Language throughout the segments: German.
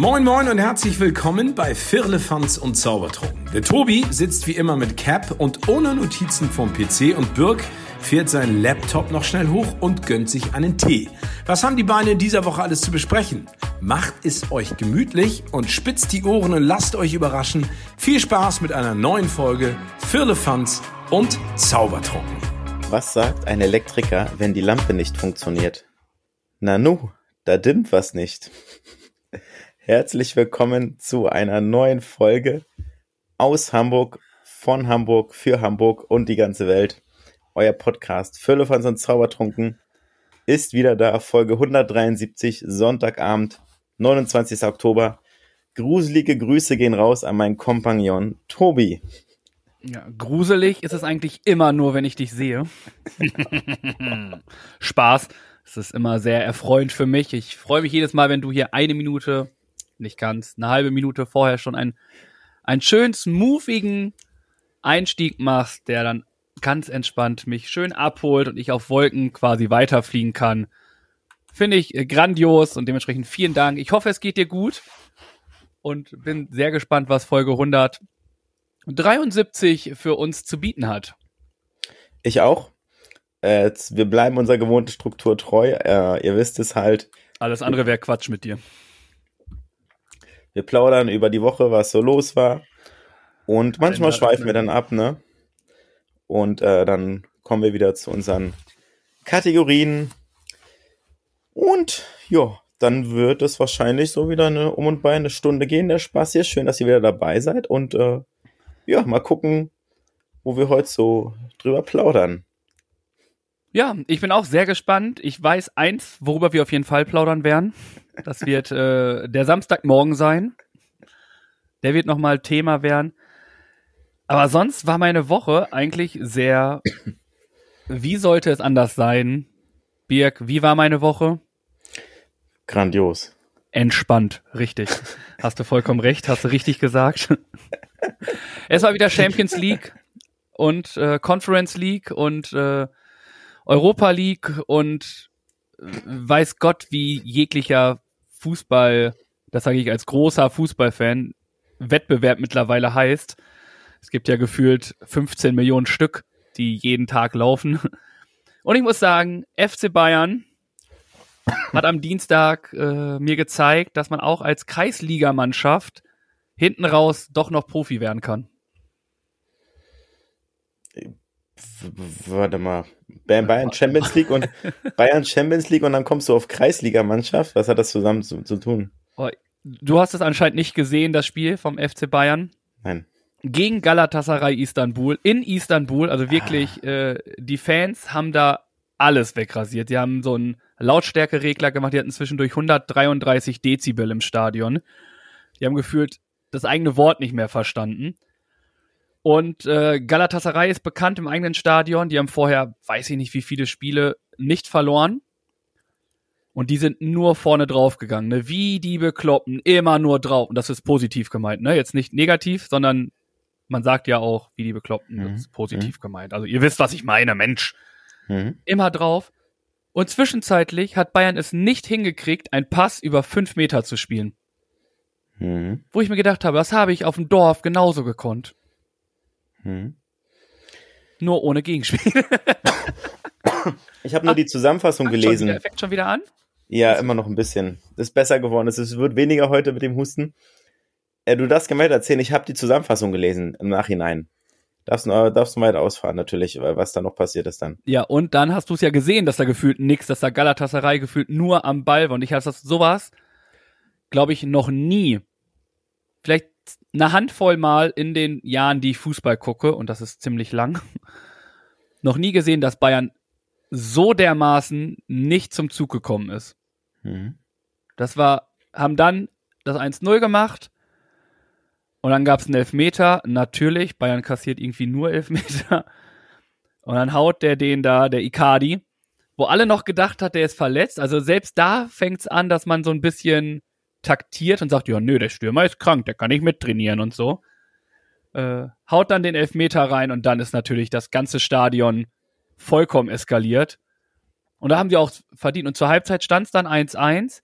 Moin Moin und herzlich willkommen bei Firlefanz und Zaubertrunken. Der Tobi sitzt wie immer mit Cap und ohne Notizen vom PC und Birk fährt seinen Laptop noch schnell hoch und gönnt sich einen Tee. Was haben die Beine in dieser Woche alles zu besprechen? Macht es euch gemütlich und spitzt die Ohren und lasst euch überraschen. Viel Spaß mit einer neuen Folge Firlefanz und Zaubertrunken. Was sagt ein Elektriker, wenn die Lampe nicht funktioniert? Nanu, da dimmt was nicht. Herzlich willkommen zu einer neuen Folge aus Hamburg, von Hamburg, für Hamburg und die ganze Welt. Euer Podcast Füllefans und Zaubertrunken ist wieder da, Folge 173, Sonntagabend, 29. Oktober. Gruselige Grüße gehen raus an meinen Kompagnon Tobi. Ja, gruselig ist es eigentlich immer nur, wenn ich dich sehe. Spaß. Es ist immer sehr erfreuend für mich. Ich freue mich jedes Mal, wenn du hier eine Minute, nicht ganz, eine halbe Minute vorher schon einen, einen schön smoothigen Einstieg machst, der dann ganz entspannt mich schön abholt und ich auf Wolken quasi weiterfliegen kann. Finde ich äh, grandios und dementsprechend vielen Dank. Ich hoffe, es geht dir gut und bin sehr gespannt, was Folge 173 für uns zu bieten hat. Ich auch. Äh, wir bleiben unserer gewohnten Struktur treu. Äh, ihr wisst es halt. Alles andere wäre Quatsch mit dir. Wir plaudern über die Woche, was so los war. Und manchmal schweifen wir dann ab, ne? Und äh, dann kommen wir wieder zu unseren Kategorien. Und ja, dann wird es wahrscheinlich so wieder eine um und bei eine Stunde gehen, der Spaß hier. Schön, dass ihr wieder dabei seid. Und äh, ja, mal gucken, wo wir heute so drüber plaudern. Ja, ich bin auch sehr gespannt. Ich weiß eins, worüber wir auf jeden Fall plaudern werden. Das wird äh, der Samstagmorgen sein. Der wird nochmal Thema werden. Aber sonst war meine Woche eigentlich sehr. Wie sollte es anders sein? Birg, wie war meine Woche? Grandios. Entspannt, richtig. Hast du vollkommen recht, hast du richtig gesagt. es war wieder Champions League und äh, Conference League und äh, Europa League und äh, weiß Gott, wie jeglicher Fußball, das sage ich als großer Fußballfan, Wettbewerb mittlerweile heißt. Es gibt ja gefühlt 15 Millionen Stück, die jeden Tag laufen. Und ich muss sagen, FC Bayern hat am Dienstag äh, mir gezeigt, dass man auch als Kreisligamannschaft hinten raus doch noch Profi werden kann. Warte mal. Bayern Champions League und Bayern Champions League und dann kommst du auf Kreisligamannschaft. Was hat das zusammen zu, zu tun? Du hast es anscheinend nicht gesehen, das Spiel vom FC Bayern Nein. gegen Galatasaray Istanbul in Istanbul. Also wirklich, äh, die Fans haben da alles wegrasiert. Die haben so einen Lautstärkeregler gemacht. Die hatten zwischendurch 133 Dezibel im Stadion. Die haben gefühlt das eigene Wort nicht mehr verstanden. Und äh, Galatasaray ist bekannt im eigenen Stadion. Die haben vorher, weiß ich nicht, wie viele Spiele nicht verloren. Und die sind nur vorne drauf gegangen, ne? Wie die Bekloppten, immer nur drauf. Und das ist positiv gemeint, ne? Jetzt nicht negativ, sondern man sagt ja auch, wie die Bekloppten, Mhm. das ist positiv gemeint. Also ihr wisst, was ich meine, Mensch. Mhm. Immer drauf. Und zwischenzeitlich hat Bayern es nicht hingekriegt, einen Pass über fünf Meter zu spielen. Mhm. Wo ich mir gedacht habe, das habe ich auf dem Dorf genauso gekonnt. Mhm. Nur ohne Gegenspiel. Ich habe nur die Zusammenfassung Fängt schon wieder, gelesen. fängt schon wieder an? Ja, immer noch ein bisschen. Ist besser geworden. Es wird weniger heute mit dem Husten. Äh, du darfst gemeldet erzählen, ich habe die Zusammenfassung gelesen im Nachhinein. Darfst, du- äh, darfst du weiter ausfahren, natürlich, äh, was da noch passiert ist dann. Ja, und dann hast du es ja gesehen, dass da gefühlt nix, dass da Galatasaray gefühlt nur am Ball war. Und ich habe das sowas, glaube ich, noch nie. Vielleicht eine Handvoll Mal in den Jahren, die ich Fußball gucke, und das ist ziemlich lang, noch nie gesehen, dass Bayern so dermaßen nicht zum Zug gekommen ist. Mhm. Das war, haben dann das 1-0 gemacht. Und dann gab es einen Elfmeter. Natürlich, Bayern kassiert irgendwie nur Elfmeter. Und dann haut der den da, der Icardi, wo alle noch gedacht hat, der ist verletzt. Also selbst da fängt es an, dass man so ein bisschen taktiert und sagt, ja, nö, der Stürmer ist krank, der kann nicht mittrainieren und so. Äh, haut dann den Elfmeter rein und dann ist natürlich das ganze Stadion vollkommen eskaliert. Und da haben sie auch verdient. Und zur Halbzeit stand es dann 1-1.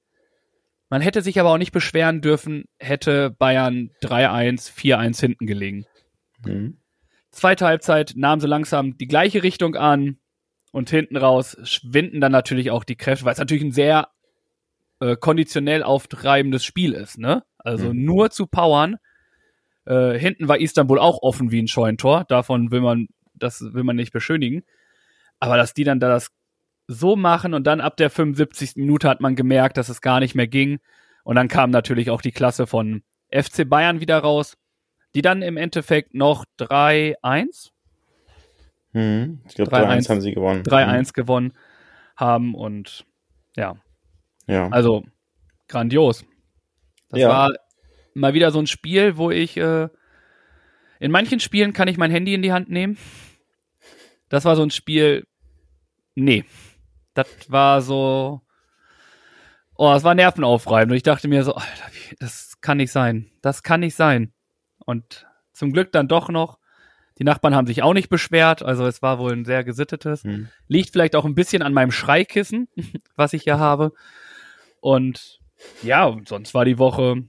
Man hätte sich aber auch nicht beschweren dürfen, hätte Bayern 3-1, 4-1 hinten gelegen. Mhm. Zweite Halbzeit nahmen sie langsam die gleiche Richtung an und hinten raus schwinden dann natürlich auch die Kräfte, weil es natürlich ein sehr äh, konditionell auftreibendes Spiel ist, ne? Also mhm. nur zu powern. Äh, hinten war Istanbul auch offen wie ein Scheuntor, davon will man, das will man nicht beschönigen. Aber dass die dann da das so machen und dann ab der 75. Minute hat man gemerkt, dass es gar nicht mehr ging. Und dann kam natürlich auch die Klasse von FC Bayern wieder raus, die dann im Endeffekt noch 3-1. Hm, ich glaube 3-1 haben sie gewonnen. 3-1 hm. gewonnen haben und ja. Ja. Also grandios. Das ja. war mal wieder so ein Spiel, wo ich äh, in manchen Spielen kann ich mein Handy in die Hand nehmen. Das war so ein Spiel, nee, das war so, oh, es war nervenaufreibend. Und ich dachte mir so, Alter, das kann nicht sein. Das kann nicht sein. Und zum Glück dann doch noch. Die Nachbarn haben sich auch nicht beschwert, also es war wohl ein sehr gesittetes. Hm. Liegt vielleicht auch ein bisschen an meinem Schreikissen, was ich hier habe. Und ja, sonst war die Woche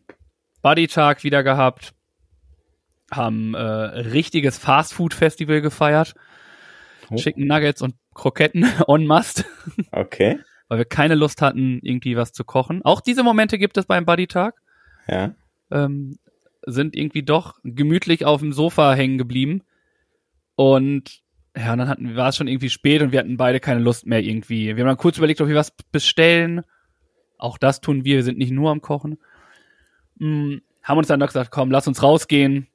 Buddy-Tag wieder gehabt, haben äh, richtiges Fast-Food-Festival gefeiert. Oh. Chicken Nuggets und Kroketten on must. Okay. Weil wir keine Lust hatten, irgendwie was zu kochen. Auch diese Momente gibt es beim Buddy-Tag. Ja. Ähm, sind irgendwie doch gemütlich auf dem Sofa hängen geblieben. Und ja, und dann hatten, war es schon irgendwie spät und wir hatten beide keine Lust mehr irgendwie. Wir haben dann kurz überlegt, ob wir was bestellen. Auch das tun wir, wir sind nicht nur am Kochen. Hm, haben uns dann noch gesagt, komm, lass uns rausgehen.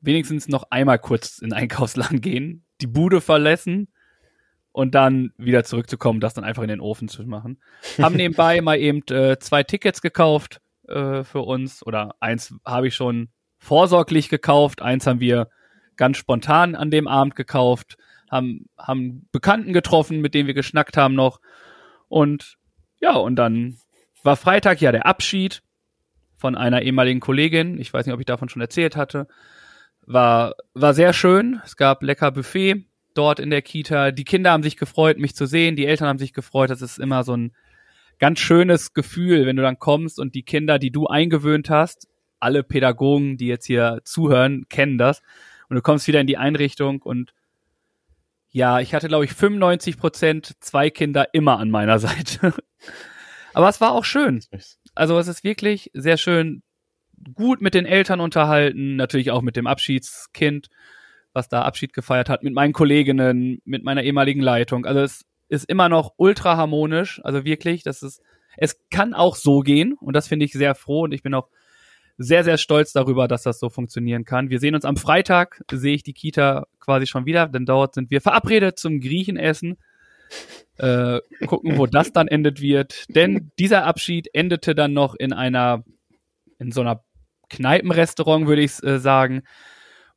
Wenigstens noch einmal kurz in Einkaufsladen gehen, die Bude verlassen und dann wieder zurückzukommen, das dann einfach in den Ofen zu machen. Haben nebenbei mal eben äh, zwei Tickets gekauft äh, für uns oder eins habe ich schon vorsorglich gekauft, eins haben wir ganz spontan an dem Abend gekauft, haben, haben Bekannten getroffen, mit denen wir geschnackt haben noch und ja, und dann war Freitag ja der Abschied von einer ehemaligen Kollegin, ich weiß nicht, ob ich davon schon erzählt hatte, war, war sehr schön, es gab lecker Buffet, dort in der Kita. Die Kinder haben sich gefreut, mich zu sehen. Die Eltern haben sich gefreut. Das ist immer so ein ganz schönes Gefühl, wenn du dann kommst und die Kinder, die du eingewöhnt hast, alle Pädagogen, die jetzt hier zuhören, kennen das. Und du kommst wieder in die Einrichtung und ja, ich hatte, glaube ich, 95 Prozent zwei Kinder immer an meiner Seite. Aber es war auch schön. Also es ist wirklich sehr schön, gut mit den Eltern unterhalten, natürlich auch mit dem Abschiedskind was da Abschied gefeiert hat, mit meinen Kolleginnen, mit meiner ehemaligen Leitung. Also es ist immer noch ultra harmonisch. Also wirklich, das ist, es kann auch so gehen und das finde ich sehr froh und ich bin auch sehr, sehr stolz darüber, dass das so funktionieren kann. Wir sehen uns am Freitag, sehe ich die Kita quasi schon wieder, denn dort sind wir verabredet zum Griechenessen. Äh, gucken, wo das dann endet wird. Denn dieser Abschied endete dann noch in einer, in so einer Kneipenrestaurant, würde ich äh, sagen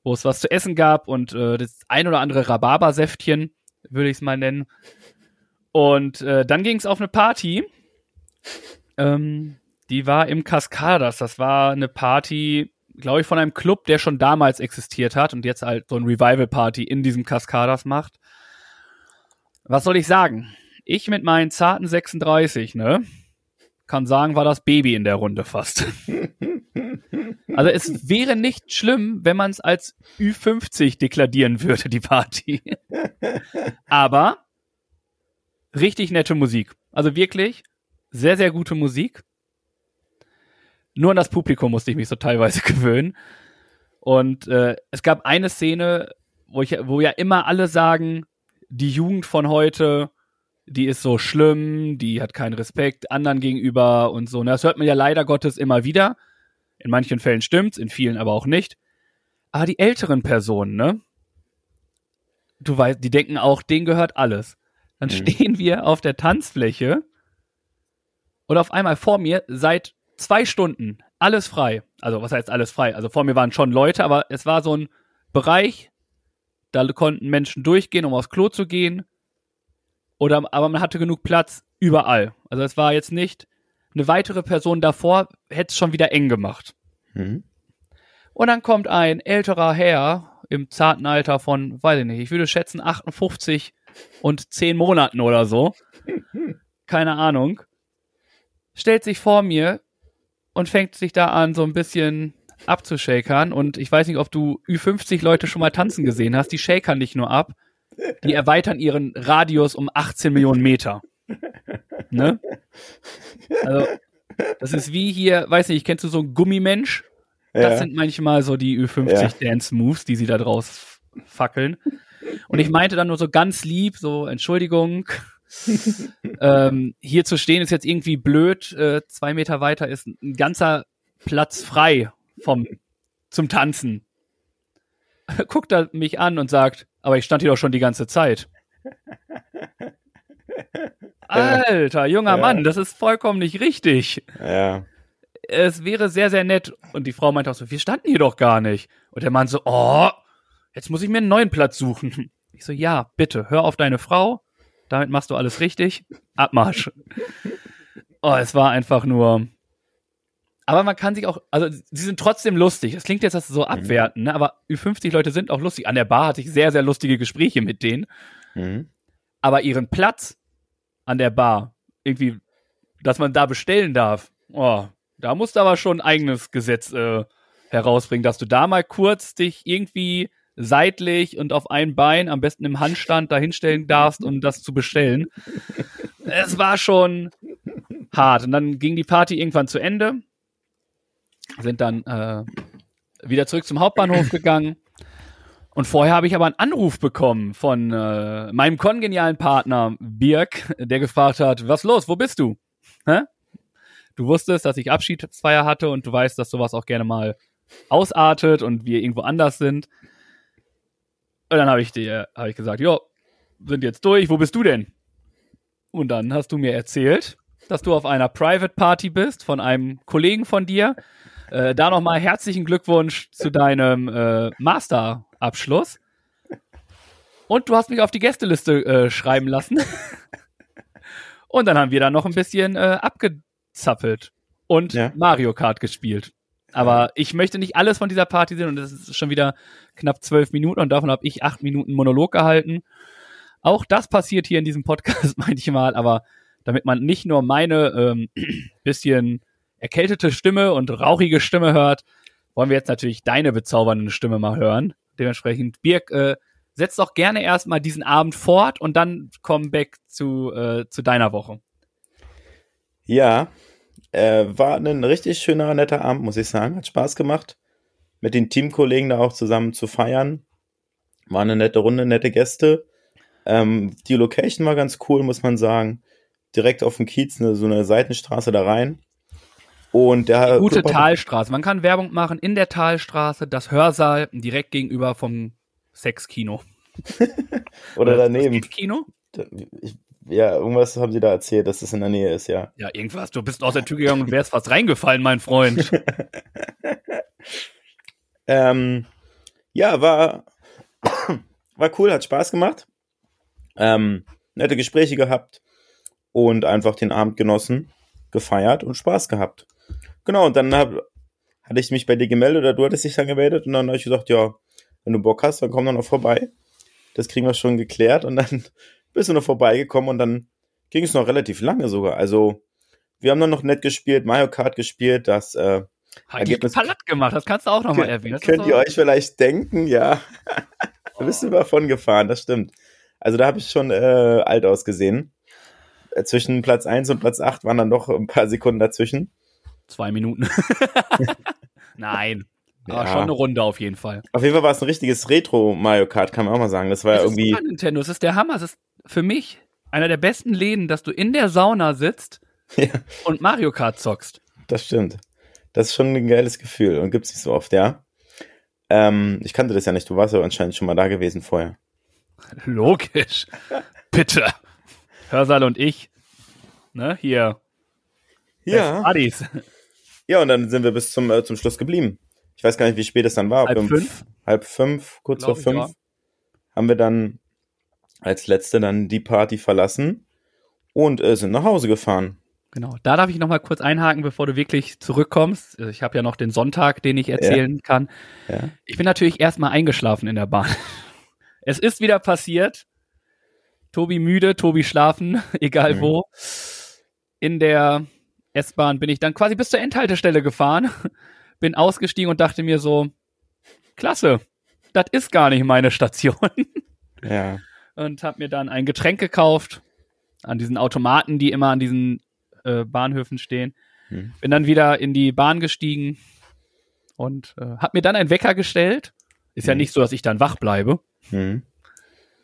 wo es was zu essen gab und äh, das ein oder andere Rhabarbersäftchen, würde ich es mal nennen. Und äh, dann ging es auf eine Party. Ähm, die war im Cascadas. Das war eine Party, glaube ich, von einem Club, der schon damals existiert hat und jetzt halt so ein Revival-Party in diesem Cascadas macht. Was soll ich sagen? Ich mit meinen zarten 36, ne? Kann sagen, war das Baby in der Runde fast. Also es wäre nicht schlimm, wenn man es als Ü50 deklarieren würde, die Party. Aber richtig nette Musik. Also wirklich sehr, sehr gute Musik. Nur an das Publikum musste ich mich so teilweise gewöhnen. Und äh, es gab eine Szene, wo, ich, wo ja immer alle sagen, die Jugend von heute, die ist so schlimm, die hat keinen Respekt anderen gegenüber und so. Das hört man ja leider Gottes immer wieder. In manchen Fällen stimmt's, in vielen aber auch nicht. Aber die älteren Personen, ne? Du weißt, die denken auch, denen gehört alles. Dann mhm. stehen wir auf der Tanzfläche und auf einmal vor mir seit zwei Stunden alles frei. Also was heißt alles frei? Also vor mir waren schon Leute, aber es war so ein Bereich, da konnten Menschen durchgehen, um aufs Klo zu gehen. Oder, aber man hatte genug Platz überall. Also es war jetzt nicht eine weitere Person davor, hätte es schon wieder eng gemacht. Mhm. Und dann kommt ein älterer Herr im zarten Alter von, weiß ich nicht, ich würde schätzen 58 und 10 Monaten oder so. Keine Ahnung. Stellt sich vor mir und fängt sich da an, so ein bisschen abzushakern. Und ich weiß nicht, ob du Ü50 Leute schon mal tanzen gesehen hast. Die shakern nicht nur ab, die erweitern ihren Radius um 18 Millionen Meter. Ne? Also, das ist wie hier, weiß nicht, kennst du so einen Gummimensch? Das Ja. sind manchmal so die Ü50 Dance Moves, die sie da draus fackeln. Und ich meinte dann nur so ganz lieb, so Entschuldigung, ähm, hier zu stehen ist jetzt irgendwie blöd. Äh, zwei Meter weiter ist ein ganzer Platz frei vom zum Tanzen. Guckt er mich an und sagt, aber ich stand hier doch schon die ganze Zeit. Alter, junger Ja. Mann, das ist vollkommen nicht richtig Ja. es wäre sehr, sehr nett. Und die Frau meinte auch so, wir standen hier doch gar nicht. Und der Mann so, oh, jetzt muss ich mir einen neuen Platz suchen. Ich so, ja, bitte, hör auf deine Frau. Damit machst du alles richtig. Abmarsch. Oh, es war einfach nur. Aber man kann sich auch, also sie sind trotzdem lustig. Das klingt jetzt das so abwerten, ne? aber Ü50 Leute sind auch lustig. An der Bar hatte ich sehr, sehr lustige Gespräche mit denen. Mhm. Aber ihren Platz an der Bar, irgendwie, dass man da bestellen darf, oh, da musst du aber schon ein eigenes Gesetz äh, herausbringen, dass du da mal kurz dich irgendwie seitlich und auf ein Bein, am besten im Handstand, da hinstellen darfst, um das zu bestellen. Es war schon hart. Und dann ging die Party irgendwann zu Ende. Sind dann äh, wieder zurück zum Hauptbahnhof gegangen. Und vorher habe ich aber einen Anruf bekommen von äh, meinem kongenialen Partner Birk, der gefragt hat, was los, wo bist du? Hä? Du wusstest, dass ich Abschiedsfeier hatte und du weißt, dass sowas auch gerne mal ausartet und wir irgendwo anders sind. Und dann habe ich dir hab ich gesagt, jo, sind jetzt durch, wo bist du denn? Und dann hast du mir erzählt, dass du auf einer Private Party bist von einem Kollegen von dir. Äh, da nochmal herzlichen Glückwunsch zu deinem äh, Masterabschluss. Und du hast mich auf die Gästeliste äh, schreiben lassen. Und dann haben wir da noch ein bisschen äh, abgezappelt und Ja. Mario Kart gespielt. Aber ich möchte nicht alles von dieser Party sehen und es ist schon wieder knapp zwölf Minuten und davon habe ich acht Minuten Monolog gehalten. Auch das passiert hier in diesem Podcast manchmal, aber damit man nicht nur meine ähm, bisschen erkältete Stimme und rauchige Stimme hört, wollen wir jetzt natürlich deine bezaubernde Stimme mal hören. Dementsprechend, Birk, äh, setz doch gerne erstmal diesen Abend fort und dann komm back zu, äh, zu deiner Woche. Ja, äh, war ein richtig schöner, netter Abend, muss ich sagen. Hat Spaß gemacht, mit den Teamkollegen da auch zusammen zu feiern. War eine nette Runde, nette Gäste. Ähm, die Location war ganz cool, muss man sagen. Direkt auf dem Kiez, eine, so eine Seitenstraße da rein. Und der Gute Club- Talstraße. Man kann Werbung machen in der Talstraße, das Hörsaal direkt gegenüber vom Sexkino. Oder daneben. Das Kino? Ja, irgendwas haben sie da erzählt, dass es in der Nähe ist, ja. Ja, irgendwas. Du bist aus der Tür gegangen und wärst fast reingefallen, mein Freund. Ähm, ja, war, war cool, hat Spaß gemacht. Ähm, nette Gespräche gehabt und einfach den Abend genossen, gefeiert und Spaß gehabt. Genau, und dann hab, hatte ich mich bei dir gemeldet oder du hattest dich dann gemeldet und dann habe ich gesagt, ja, wenn du Bock hast, dann komm doch noch vorbei. Das kriegen wir schon geklärt und dann bist du noch vorbeigekommen und dann ging es noch relativ lange sogar. Also, wir haben dann noch nett gespielt, Mario Kart gespielt, das äh, Hat Ergebnis- platt gemacht, das kannst du auch nochmal erwähnen. Könnt ihr euch vielleicht denken, ja. da bist du davon gefahren, das stimmt. Also da habe ich schon äh, alt ausgesehen. Äh, Zwischen Platz 1 und Platz 8 waren dann noch ein paar Sekunden dazwischen. Zwei Minuten. Nein. Aber Ja. schon eine Runde auf jeden Fall. Auf jeden Fall war es ein richtiges Retro Mario Kart, kann man auch mal sagen. Das war ja Es ist irgendwie. Super Nintendo, es ist der Hammer. Es ist für mich einer der besten Läden, dass du in der Sauna sitzt Ja, und Mario Kart zockst. das stimmt. Das ist schon ein geiles Gefühl und gibt's nicht so oft, ja. Ähm, ich kannte das ja nicht, du warst ja anscheinend schon mal da gewesen vorher. Logisch. Bitte. Hörsaal und ich. Ne, hier. Best Buddies. Ja, und dann sind wir bis zum, äh, zum Schluss geblieben. Ich weiß gar nicht, wie spät es dann war. Halb um fünf? Halb fünf, kurz vor fünf. ja. Haben wir dann als letzte dann die Party verlassen und äh, sind nach Hause gefahren. Genau. Da darf ich noch mal kurz einhaken, bevor du wirklich zurückkommst. Ich habe ja noch den Sonntag, den ich erzählen kann. Ja. Ich bin natürlich erstmal eingeschlafen in der Bahn. Es ist wieder passiert. Tobi müde, Tobi schlafen, egal Mhm. wo. In der S-Bahn bin ich dann quasi bis zur Endhaltestelle gefahren, bin ausgestiegen und dachte mir so, klasse, das ist gar nicht meine Station. Ja. und habe mir dann ein Getränk gekauft an diesen Automaten, die immer an diesen äh, Bahnhöfen stehen. Hm. Bin dann wieder in die Bahn gestiegen und äh, habe mir dann einen Wecker gestellt. Ist ja Hm. nicht so, dass ich dann wach bleibe. Hm.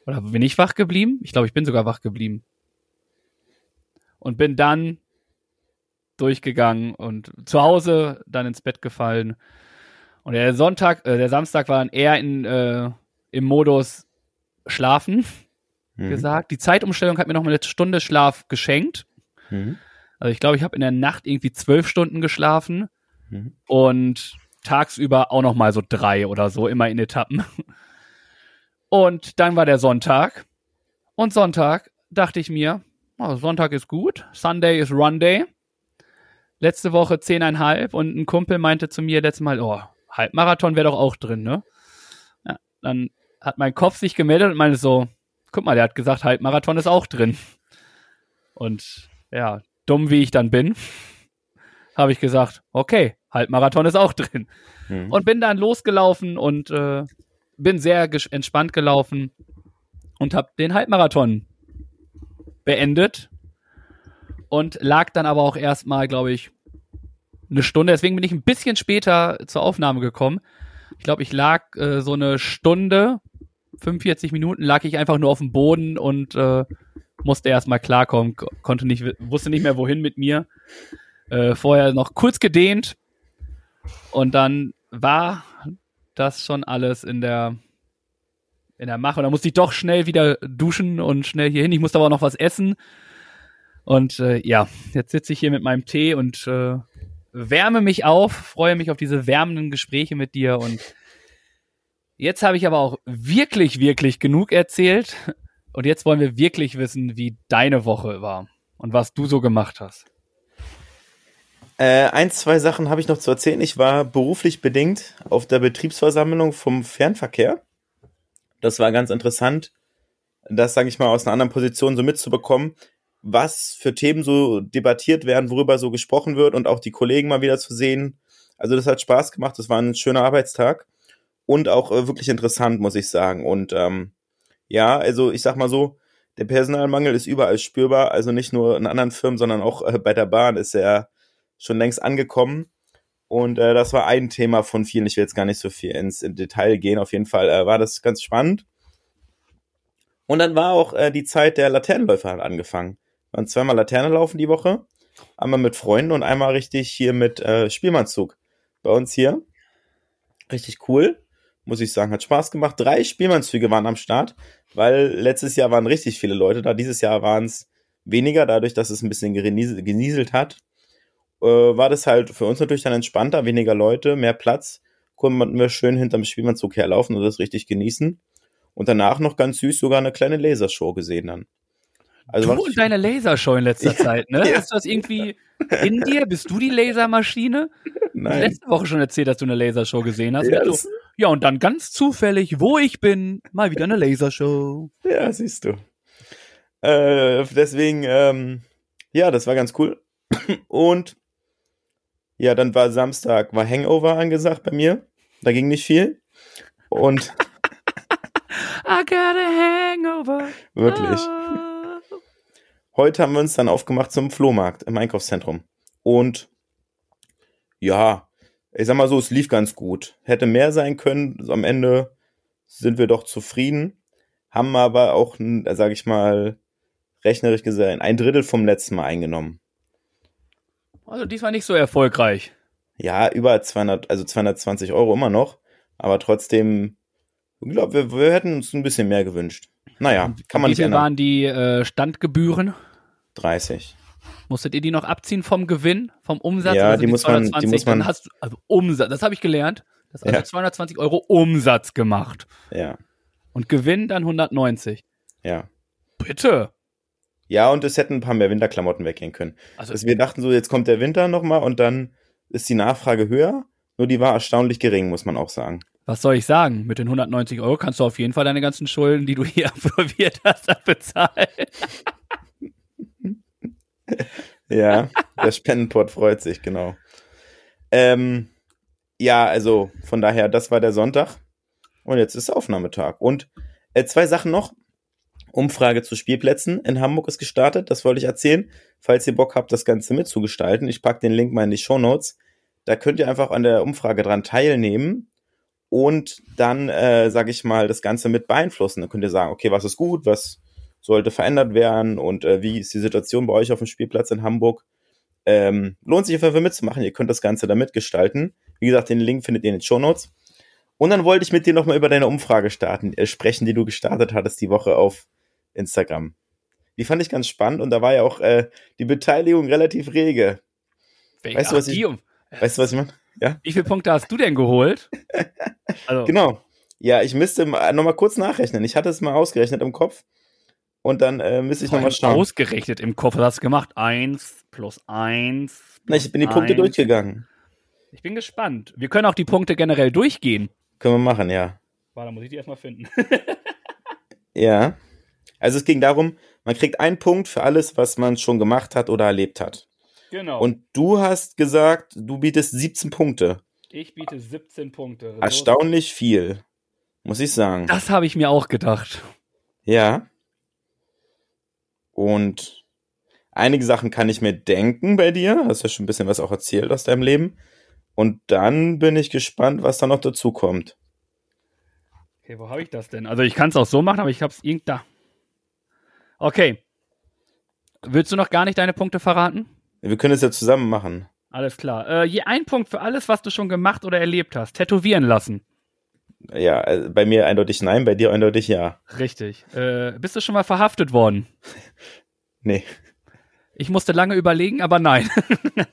Oder bin ich wach geblieben? Ich glaube, ich bin sogar wach geblieben. Und bin dann durchgegangen und zu Hause dann ins Bett gefallen. Und der Sonntag, äh, der Samstag war dann eher in, äh, im Modus Schlafen Hm. gesagt. Die Zeitumstellung hat mir noch mal eine Stunde Schlaf geschenkt. Hm. Also ich glaube, ich habe in der Nacht irgendwie zwölf Stunden geschlafen Mhm. und tagsüber auch noch mal so drei oder so, immer in Etappen. Und dann war der Sonntag. Und Sonntag dachte ich mir, oh, Sonntag ist gut, Sunday ist Run Day. Letzte Woche zehneinhalb und ein Kumpel meinte zu mir letztes Mal, oh, Halbmarathon wäre doch auch drin, ne? Ja, dann hat mein Kopf sich gemeldet und meinte so, guck mal, der hat gesagt, Halbmarathon ist auch drin. Und ja, dumm wie ich dann bin, habe ich gesagt, okay, Halbmarathon ist auch drin. Hm. Und bin dann losgelaufen und äh, bin sehr entspannt gelaufen und habe den Halbmarathon beendet und lag dann aber auch erstmal, glaube ich, eine Stunde. Deswegen bin ich ein bisschen später zur Aufnahme gekommen. Ich glaube, ich lag äh, so eine Stunde, 45 Minuten lag ich einfach nur auf dem Boden und äh, musste erstmal klarkommen, ko- konnte nicht, wusste nicht mehr wohin mit mir. Äh, vorher noch kurz gedehnt und dann war das schon alles in der in der Mache. Und dann musste ich doch schnell wieder duschen und schnell hier hin. Ich musste aber noch was essen. Und äh, ja, jetzt sitze ich hier mit meinem Tee und äh, wärme mich auf, freue mich auf diese wärmenden Gespräche mit dir. Und jetzt habe ich aber auch wirklich, wirklich genug erzählt. Und jetzt wollen wir wirklich wissen, wie deine Woche war und was du so gemacht hast. Äh, ein, zwei Sachen habe ich noch zu erzählen. Ich war beruflich bedingt auf der Betriebsversammlung vom Fernverkehr. Das war ganz interessant, das, sage ich mal, aus einer anderen Position so mitzubekommen, was für Themen so debattiert werden, worüber so gesprochen wird und auch die Kollegen mal wieder zu sehen. Also das hat Spaß gemacht, das war ein schöner Arbeitstag und auch äh, wirklich interessant, muss ich sagen. Und ähm, ja, also ich sag mal so, der Personalmangel ist überall spürbar, also nicht nur in anderen Firmen, sondern auch äh, bei der Bahn ist er schon längst angekommen. Und äh, das war ein Thema von vielen. Ich will jetzt gar nicht so viel ins in Detail gehen. Auf jeden Fall äh, war das ganz spannend. Und dann war auch äh, die Zeit der Laternenläufer angefangen. Waren zweimal Laterne laufen die Woche. Einmal mit Freunden und einmal richtig hier mit äh, Spielmannszug. Bei uns hier. Richtig cool. Muss ich sagen, hat Spaß gemacht. Drei Spielmannszüge waren am Start, weil letztes Jahr waren richtig viele Leute da. Dieses Jahr waren es weniger, dadurch, dass es ein bisschen genieselt, hat äh, war das halt für uns natürlich dann entspannter, weniger Leute, mehr Platz, konnten wir schön hinterm Spielmannzug herlaufen und das richtig genießen. Und danach noch ganz süß sogar eine kleine Lasershow gesehen dann. Also du was- und deine Lasershow in letzter Ja, Zeit, ne? ja. Ist das irgendwie in dir? Bist du die Lasermaschine? nein. Letzte Woche schon erzählt, dass du eine Lasershow gesehen hast. Ja, das, ja, und dann ganz zufällig, wo ich bin, mal wieder eine Lasershow. ja siehst du. Äh, deswegen, ähm, ja, das war ganz cool. Und ja, dann war Samstag, war Hangover angesagt bei mir. Da ging nicht viel. Und I got a hangover. wirklich. Ah. Heute haben wir uns dann aufgemacht zum Flohmarkt im Einkaufszentrum. Und ja, ich sag mal so, es lief ganz gut. Hätte mehr sein können. Am Ende sind wir doch zufrieden. Haben aber auch, sage ich mal, rechnerisch gesehen, ein Drittel vom letzten Mal eingenommen. Also diesmal nicht so erfolgreich. Ja, über 200, also 220 Euro immer noch. Aber trotzdem, ich glaube, wir, wir hätten uns ein bisschen mehr gewünscht. Naja, kann man Wie nicht viel ändern. waren die äh, Standgebühren? 30. Musstet ihr die noch abziehen vom Gewinn, vom Umsatz? Ja, Also die muss man- die 220, muss man- Dann hast du, also Umsatz, das habe ich gelernt. Das hast also Ja. 220 Euro Umsatz gemacht. Ja, Und Gewinn dann 190. ja. Bitte. Ja, und es hätten ein paar mehr Winterklamotten weggehen können. Also, Also wir dachten so, jetzt kommt der Winter nochmal und dann ist die Nachfrage höher. Nur die war erstaunlich gering, muss man auch sagen. was soll ich sagen? Mit den 190 Euro kannst du auf jeden Fall deine ganzen Schulden, die du hier absolviert hast, bezahlen. Ja, der Spendenport freut sich, genau. Ähm, ja, also von daher, das war der Sonntag. Und jetzt ist Aufnahmetag. Und äh, zwei Sachen noch. Umfrage zu Spielplätzen in Hamburg ist gestartet. Das wollte ich erzählen. Falls ihr Bock habt, das Ganze mitzugestalten, ich packe den Link mal in die Show Notes. Da könnt ihr einfach an der Umfrage dran teilnehmen und dann, äh, sage ich mal, das Ganze mit beeinflussen. Dann könnt ihr sagen, okay, was ist gut, was sollte verändert werden und äh, wie ist die Situation bei euch auf dem Spielplatz in Hamburg. Ähm, lohnt sich auf jeden Fall mitzumachen. Ihr könnt das Ganze da mitgestalten. Wie gesagt, den Link findet ihr in den Show Notes. Und dann wollte ich mit dir nochmal über deine Umfrage starten, äh, sprechen, die du gestartet hattest die Woche auf Instagram. Die fand ich ganz spannend und da war ja auch äh, die Beteiligung relativ rege. Weißt du, was ich- Weißt du, was ich meine? Ja? Wie viele Punkte hast du denn geholt? Also, Genau. Ja, ich müsste nochmal kurz nachrechnen. Ich hatte es mal ausgerechnet im Kopf. Und dann äh, müsste ich nochmal schauen. ausgerechnet im Kopf. Was hast du gemacht? Eins plus eins. Na, ich bin die Punkte eins. durchgegangen. Ich bin gespannt. Wir können auch die Punkte generell durchgehen. Können wir machen, ja. Warte, muss ich die erstmal finden. Ja. Also es ging darum, man kriegt einen Punkt für alles, was man schon gemacht hat oder erlebt hat. genau. Und du hast gesagt, du bietest 17 Punkte. ich biete 17 Punkte. Erstaunlich viel, muss ich sagen. Das habe ich mir auch gedacht. Ja. Und einige Sachen kann ich mir denken bei dir. Hast ja schon ein bisschen was auch erzählt aus deinem Leben. Und dann bin ich gespannt, was da noch dazu kommt. Okay, wo habe ich das denn? Also ich kann es auch so machen, aber ich habe es irgend da. Okay. Willst du noch gar nicht deine Punkte verraten? Wir können es ja zusammen machen. Alles klar. Äh, je ein Punkt für alles, was du schon gemacht oder erlebt hast. Tätowieren lassen. Ja, äh, bei mir eindeutig nein, bei dir eindeutig ja. Richtig. Äh, bist du schon mal verhaftet worden? Nee. Ich musste lange überlegen, aber nein.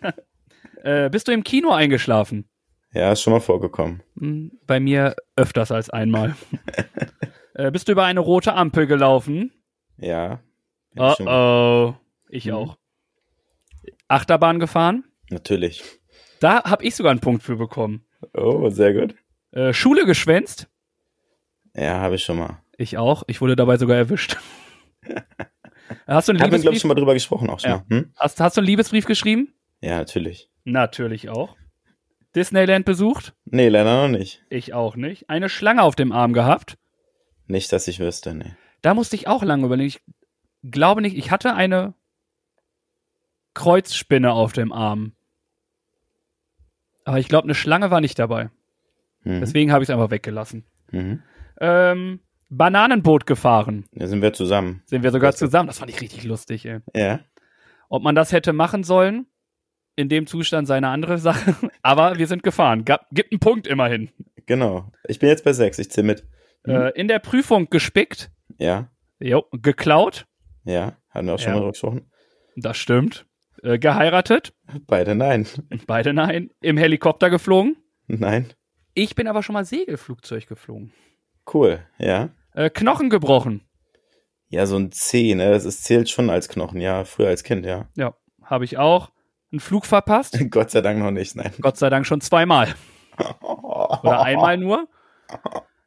äh, bist du im Kino eingeschlafen? Ja, ist schon mal vorgekommen. Hm, Bei mir öfters als einmal. äh, bist du über eine rote Ampel gelaufen? Ja. Oh ich oh. Ich Mhm. auch. Achterbahn gefahren? Natürlich. Da habe ich sogar einen Punkt für bekommen. Oh, sehr gut. Äh, Schule geschwänzt? Ja, habe ich schon mal. Ich auch. Ich wurde dabei sogar erwischt. hast, du einen Haben wir, glaube ich, Liebesbrief, schon mal drüber gesprochen auch schon. Ja. Hm? hast, hast du einen Liebesbrief geschrieben? Ja, natürlich. Natürlich auch. Disneyland besucht? Nee, leider noch nicht. Ich auch nicht. Eine Schlange auf dem Arm gehabt? Nicht, dass ich wüsste, nee. Da musste ich auch lange überlegen. Ich glaube nicht, ich hatte eine Kreuzspinne auf dem Arm. Aber ich glaube, eine Schlange war nicht dabei. Mhm. Deswegen habe ich es einfach weggelassen. Mhm. Ähm, Bananenboot gefahren. Da sind wir zusammen. Sind wir sogar zusammen. Das fand ich richtig lustig, ey. Ja. Ob man das hätte machen sollen, in dem Zustand seine andere Sache. Aber wir sind gefahren. Gab, gibt einen Punkt immerhin. Genau. Ich bin jetzt bei sechs. Ich zähle mit. Mhm. Äh, in der Prüfung gespickt. Ja. Jo, geklaut. Ja. Hatten wir auch schon Ja. mal drüber gesprochen. Das stimmt. Äh, geheiratet. Beide nein. Beide nein. Im Helikopter geflogen. Nein. Ich bin aber schon mal Segelflugzeug geflogen. Cool. Ja. Äh, Knochen gebrochen. Ja, so ein C, ne? Das ist, zählt schon als Knochen. Ja, früher als Kind, ja. Ja, habe ich auch. Einen Flug verpasst. Gott sei Dank noch nicht, nein. Gott sei Dank schon zweimal. Oder einmal nur.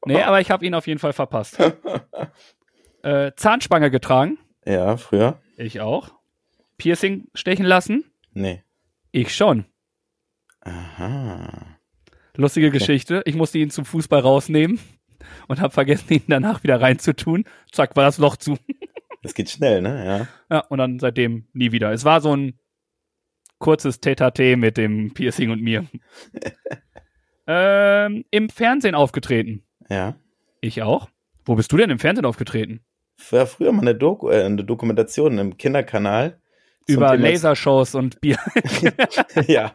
Nee, aber ich habe ihn auf jeden Fall verpasst. Äh, Zahnspange getragen. Ja, früher? Ich auch. Piercing stechen lassen. Nee. Ich schon. Aha. Lustige Geschichte. Ich musste ihn zum Fußball rausnehmen und habe vergessen, ihn danach wieder reinzutun. Zack, war das Loch zu. Das geht schnell, ne? Ja. Ja, und dann seitdem nie wieder. Es war so ein kurzes Tete mit dem Piercing und mir. ähm, Im Fernsehen aufgetreten. Ja. Ich auch. Wo bist du denn im Fernsehen aufgetreten? War früher mal eine, Doku, äh, eine Dokumentation im Kinderkanal. Über Thema- Lasershows und Bier. ja.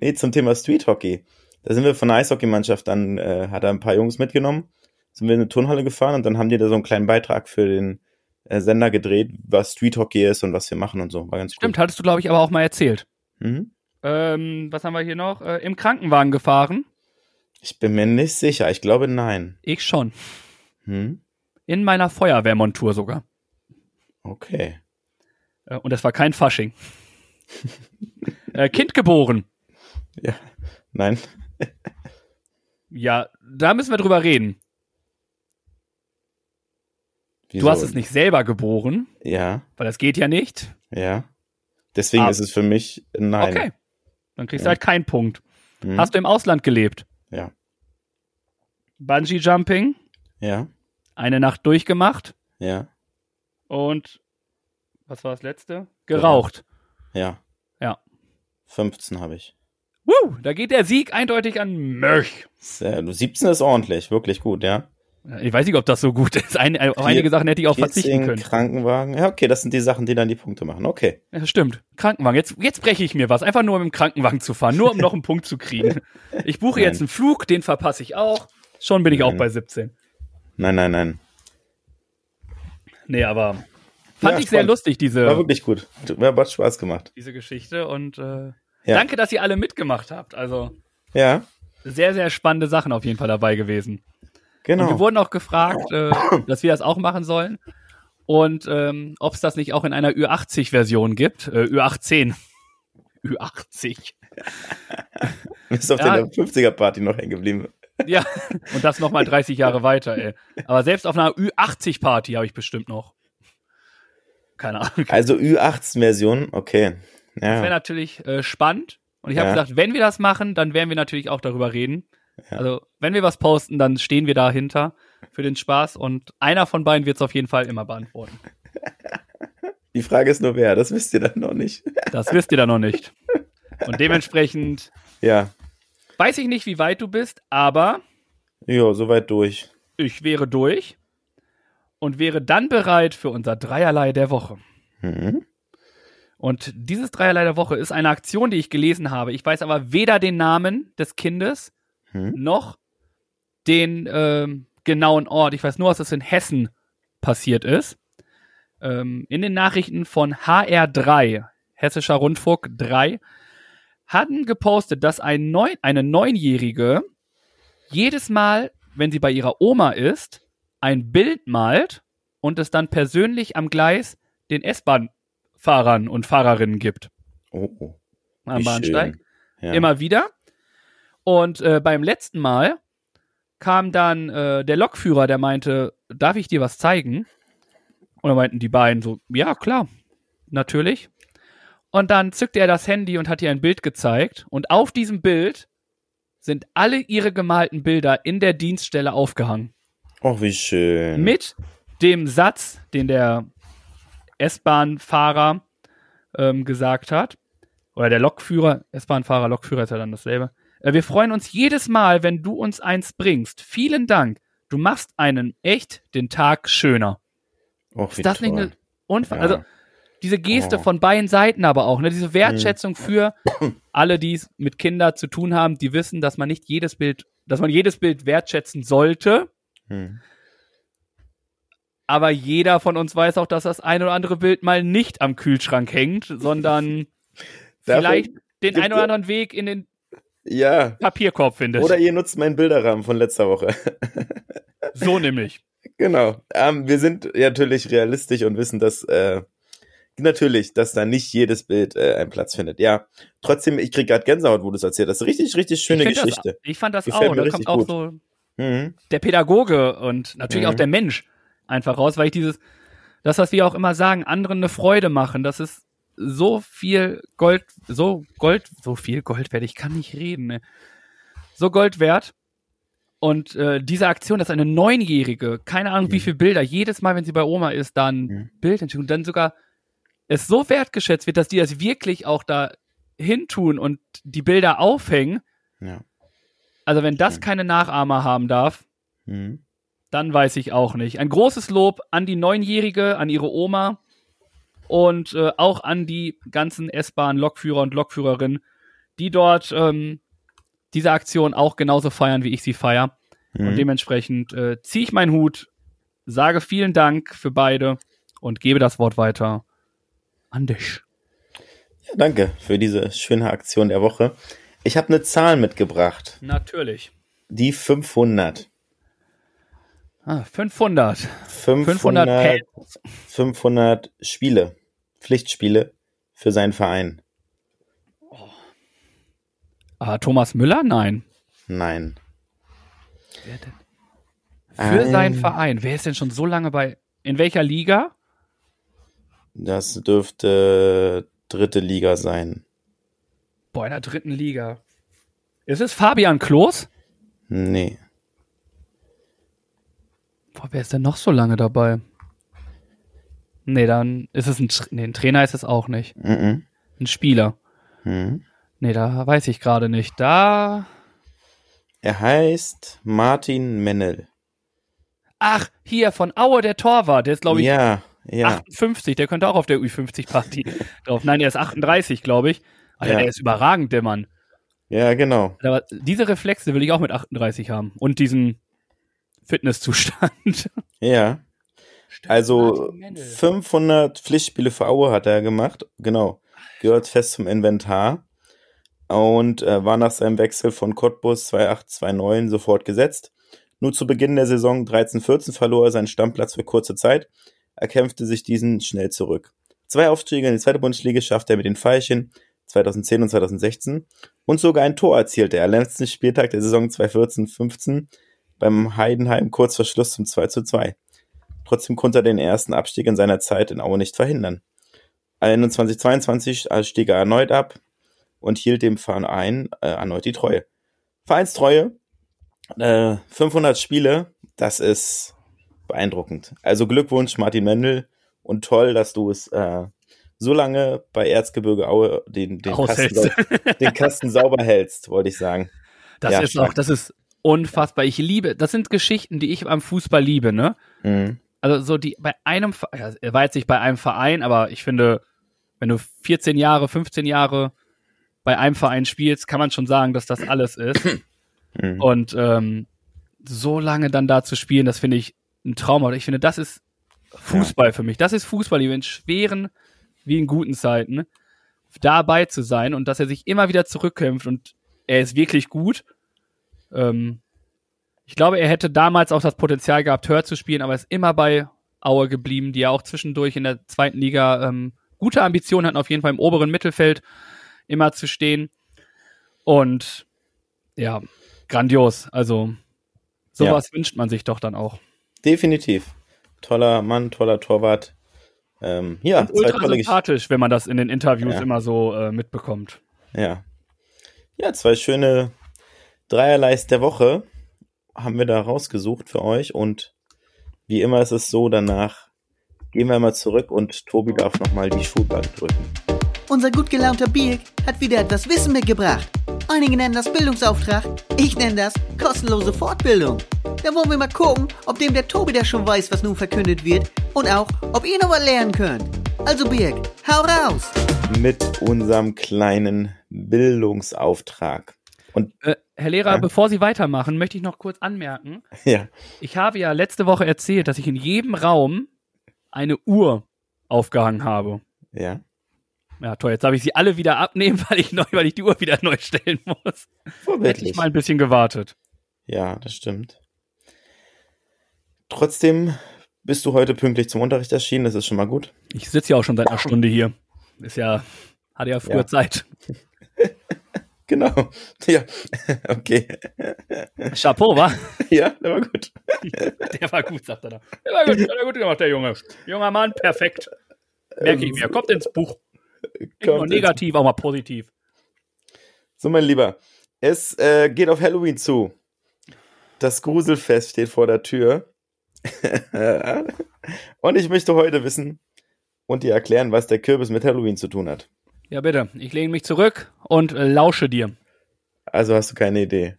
Nee, zum Thema Street Hockey. Da sind wir von der Eishockeymannschaft, dann äh, hat er ein paar Jungs mitgenommen, sind wir in eine Turnhalle gefahren und dann haben die da so einen kleinen Beitrag für den äh, Sender gedreht, was Street Hockey ist und was wir machen und so. War ganz Stimmt, hattest du, glaube ich, aber auch mal erzählt. cool. Mhm. Ähm, was haben wir hier noch? Äh, Im Krankenwagen gefahren. Ich bin mir nicht sicher. Ich glaube, nein. Ich schon. Hm? In meiner Feuerwehrmontur sogar. Okay. Äh, und es war kein Fasching. äh, kind geboren. Ja. Nein. Ja, da müssen wir drüber reden. Wieso? Du hast es nicht selber geboren, Ja, weil das geht ja nicht. ja. Deswegen Ah. ist es für mich ein nein. Okay. Dann kriegst du Ja. halt keinen Punkt. Hm? Hast du im Ausland gelebt? Ja. Bungee Jumping, Ja, eine Nacht durchgemacht ja, und was war das letzte? Geraucht. ja. Ja. 15 habe ich. Woo, da geht der Sieg eindeutig an Möch. Sehr, du 17 ist ordentlich, wirklich gut, ja. Ich weiß nicht, ob das so gut ist. Ein, auf einige Sachen hätte ich auch verzichten 14 können. Krankenwagen. Ja, okay, das sind die Sachen, die dann die Punkte machen. Okay. Ja, stimmt. Krankenwagen. Jetzt, jetzt breche ich mir was. Einfach nur mit dem Krankenwagen zu fahren. Nur um noch einen Punkt zu kriegen. Ich buche jetzt Nein. einen Flug, den verpasse ich auch. Schon bin ich auch Nein. bei 17. Nein, nein, nein. Nee, aber fand Ja, ich sehr spannend. lustig, War diese, wirklich gut. Mir hat Spaß gemacht. diese Geschichte. Und äh, Ja. danke, dass ihr alle mitgemacht habt. Also Ja, sehr, sehr spannende Sachen auf jeden Fall dabei gewesen. Und wir genau. wurden auch gefragt, äh, dass wir das auch machen sollen. Und ähm, ob es das nicht auch in einer Ü80-Version gibt. Äh, Ü18. Ü80. Bist auf Ja. der 50er-Party noch hängen geblieben. Ja, und das nochmal 30 Jahre weiter, ey. Aber selbst auf einer Ü80-Party habe ich bestimmt noch. Keine Ahnung. Also Ü18-Version, okay. Das wäre Ja, natürlich äh, spannend. Und ich habe Ja. gesagt, wenn wir das machen, dann werden wir natürlich auch darüber reden. Also, wenn wir was posten, dann stehen wir dahinter für den Spaß. Und einer von beiden wird es auf jeden Fall immer beantworten. die Frage ist nur wer, das wisst ihr dann noch nicht. Das wisst ihr dann noch nicht. Und dementsprechend Ja, weiß ich nicht, wie weit du bist, aber ja, soweit durch. ich wäre durch und wäre dann bereit für unser Dreierlei der Woche. Mhm. Und dieses Dreierlei der Woche ist eine Aktion, die ich gelesen habe. Ich weiß aber weder den Namen des Kindes Hm. noch den ähm, genauen Ort. Ich weiß nur, dass es in Hessen passiert ist. Ähm, in den Nachrichten von HR3, Hessischer Rundfunk 3, hatten gepostet, dass ein Neun, eine Neunjährige jedes Mal, wenn sie bei ihrer Oma ist, ein Bild malt und es dann persönlich am Gleis den S-Bahn-Fahrern und Fahrerinnen gibt. Oh, oh. Am Bahnsteig. Ja. Immer wieder. Und äh, beim letzten Mal kam dann äh, der Lokführer, der meinte, darf ich dir was zeigen? Und dann meinten die beiden so, ja, klar, natürlich. Und dann zückte er das Handy und hat ihr ein Bild gezeigt. Und auf diesem Bild sind alle ihre gemalten Bilder in der Dienststelle aufgehangen. Oh, wie schön. Mit dem Satz, den der S-Bahn-Fahrer ähm, gesagt hat, oder der Lokführer, S-Bahn-Fahrer, Lokführer ist ja dann dasselbe. Äh, wir freuen uns jedes Mal, wenn du uns eins bringst. Vielen Dank. Du machst einen echt den Tag schöner. Och, wie Ist das toll. nicht eine Unfall? Ja. Also diese Geste Oh. von beiden Seiten aber auch, ne? Diese Wertschätzung für alle, die es mit Kindern zu tun haben, die wissen, dass man nicht jedes Bild, dass man jedes Bild wertschätzen sollte. Hm. Aber jeder von uns weiß auch, dass das ein oder andere Bild mal nicht am Kühlschrank hängt, sondern vielleicht den einen oder anderen Weg in den Ja. Papierkorb findet. Oder ihr nutzt meinen Bilderrahmen von letzter Woche. so nämlich. genau. Ähm, wir sind natürlich realistisch und wissen, dass äh, natürlich, dass da nicht jedes Bild äh, einen Platz findet. Ja. Trotzdem, ich krieg gerade Gänsehaut, wo du es erzählt hast. Richtig, richtig schöne ich Geschichte. Das, ich fand das Gefällt auch. Da kommt auch gut. so Mhm. der Pädagoge und natürlich Mhm. auch der Mensch einfach raus, weil ich dieses, das, was wir auch immer sagen, anderen eine Freude machen, das ist so viel Gold, so Gold, so viel Gold wert, ich kann nicht reden, ne? so Gold wert. Und äh, diese Aktion, dass eine Neunjährige, keine Ahnung wie Mhm. viele Bilder, jedes Mal, wenn sie bei Oma ist, dann Mhm. Bild entschickt und dann sogar es so wertgeschätzt wird, dass die das wirklich auch da hintun und die Bilder aufhängen. Ja. Also wenn das keine Nachahmer haben darf, Mhm. Dann weiß ich auch nicht. Ein großes Lob an die Neunjährige, an ihre Oma und äh, auch an die ganzen S-Bahn-Lokführer und Lokführerinnen, die dort ähm, diese Aktion auch genauso feiern, wie ich sie feier. Und Mhm. dementsprechend äh, ziehe ich meinen Hut, sage vielen Dank für beide und gebe das Wort weiter an dich. Ja, danke für diese schöne Aktion der Woche. Ich habe eine Zahl mitgebracht. Natürlich. Die 500. Ah, 500. 500, 500 500 Spiele, Pflichtspiele für seinen Verein. Ah, Thomas Müller? Nein. Nein. Wer denn? Für Ein- seinen Verein. Wer ist denn schon so lange bei. In welcher Liga? Das dürfte dritte Liga sein. Boah, in der dritten Liga. Ist es Fabian Klos? Nee. Boah, wer ist denn noch so lange dabei? Nee, dann ist es ein, Tr- nee, ein Trainer ist es auch nicht. Mhm. Ein Spieler. Mhm. Nee, da weiß ich gerade nicht. Da. Er heißt Martin Mennel. Ach, hier von Aue der Torwart. Der ist, glaube ich, Ja, ja. 58. Der könnte auch auf der Ü50-Party drauf. Nein, der ist 38, glaube ich. Alter, Ja. der ist überragend, der Mann. Ja, genau. Aber diese Reflexe will ich auch mit 38 haben. Und diesen Fitnesszustand. Ja. Also Martin Mennel. 500 Pflichtspiele für Aue hat er gemacht. Genau. Gehört fest zum Inventar. Und äh, war nach seinem Wechsel von Cottbus 2829 sofort gesetzt. Nur zu Beginn der Saison 13-14 verlor er seinen Stammplatz für kurze Zeit. Er kämpfte sich diesen schnell zurück. Zwei Aufstiege in die zweite Bundesliga schaffte er mit den Veilchen 2010 und 2016 und sogar ein Tor erzielte er am letzten Spieltag der Saison 2014-15 beim Heidenheim kurz vor Schluss zum 2 zu 2. Trotzdem konnte er den ersten Abstieg in seiner Zeit in Aue nicht verhindern. 21-22 stieg er erneut ab und hielt dem Verein äh, erneut die Treue. Vereinstreue, äh, 500 Spiele, das ist beeindruckend. Also Glückwunsch Martin Mendel und toll, dass du es äh, so lange bei Erzgebirge Aue den, den, Kasten, den Kasten sauber hältst, wollte ich sagen. Das Ja, ist stark. auch, das ist unfassbar. Ich liebe, das sind Geschichten, die ich am Fußball liebe, ne? Mhm. Also so die bei einem, ja, er war jetzt nicht bei einem Verein, aber ich finde, wenn du 14 Jahre, 15 Jahre bei einem Verein spielst, kann man schon sagen, dass das alles ist. Mhm. Und ähm, so lange dann da zu spielen, das finde ich ein Traum. Ich finde, das ist Fußball für mich. Das ist Fußball, wie in schweren wie in guten Zeiten, dabei zu sein und dass er sich immer wieder zurückkämpft und er ist wirklich gut. Ähm, ich glaube, er hätte damals auch das Potenzial gehabt, höher zu spielen, aber ist immer bei Aue geblieben, die ja auch zwischendurch in der zweiten Liga ähm, gute Ambitionen hatten, auf jeden Fall im oberen Mittelfeld immer zu stehen. Und ja, grandios. Also sowas wünscht man sich doch dann auch. Definitiv. Toller Mann, toller Torwart. Ähm, ja, Und ultra tolle sympathisch, wenn man das in den Interviews Ja. immer so äh, mitbekommt. Ja. Ja, zwei schöne Dreierleis der Woche haben wir da rausgesucht für euch und wie immer ist es so, danach gehen wir mal zurück und Tobi darf nochmal die Schulbank drücken. Unser gut gelaunter Birk hat wieder etwas Wissen mitgebracht. Einige nennen das Bildungsauftrag, ich nenne das kostenlose Fortbildung. Da wollen wir mal gucken, ob dem der Tobi da schon weiß, was nun verkündet wird und auch, ob ihr noch was lernen könnt. Also Birk, hau raus! Mit unserem kleinen Bildungsauftrag. Und Äh, Herr Lehrer, Ja. bevor Sie weitermachen, möchte ich noch kurz anmerken. ja, Ich habe ja letzte Woche erzählt, dass ich in jedem Raum eine Uhr aufgehangen habe. ja, Ja, toll. Jetzt darf ich sie alle wieder abnehmen, weil ich neu, weil ich die Uhr wieder neu stellen muss. Hätte vorbildlich. ich mal ein bisschen gewartet. Ja, das stimmt. Trotzdem bist du heute pünktlich zum Unterricht erschienen, das ist schon mal gut. Ich sitze ja auch schon seit einer Stunde hier. Ist ja, hatte ja früher Ja. Zeit. Genau. Ja, okay. Chapeau, wa? Ja, der war gut. Der war gut, sagt er da. Der war gut, der war gut gemacht, der Junge. Junger Mann, perfekt. Merke ich mir. Kommt ins Buch. Nicht nur negativ, auch mal positiv. So, mein Lieber, es äh, geht auf Halloween zu. Das Gruselfest steht vor der Tür. und ich möchte heute wissen und dir erklären, was der Kürbis mit Halloween zu tun hat. Ja, bitte. Ich lehne mich zurück und äh, lausche dir. Also hast du keine Idee.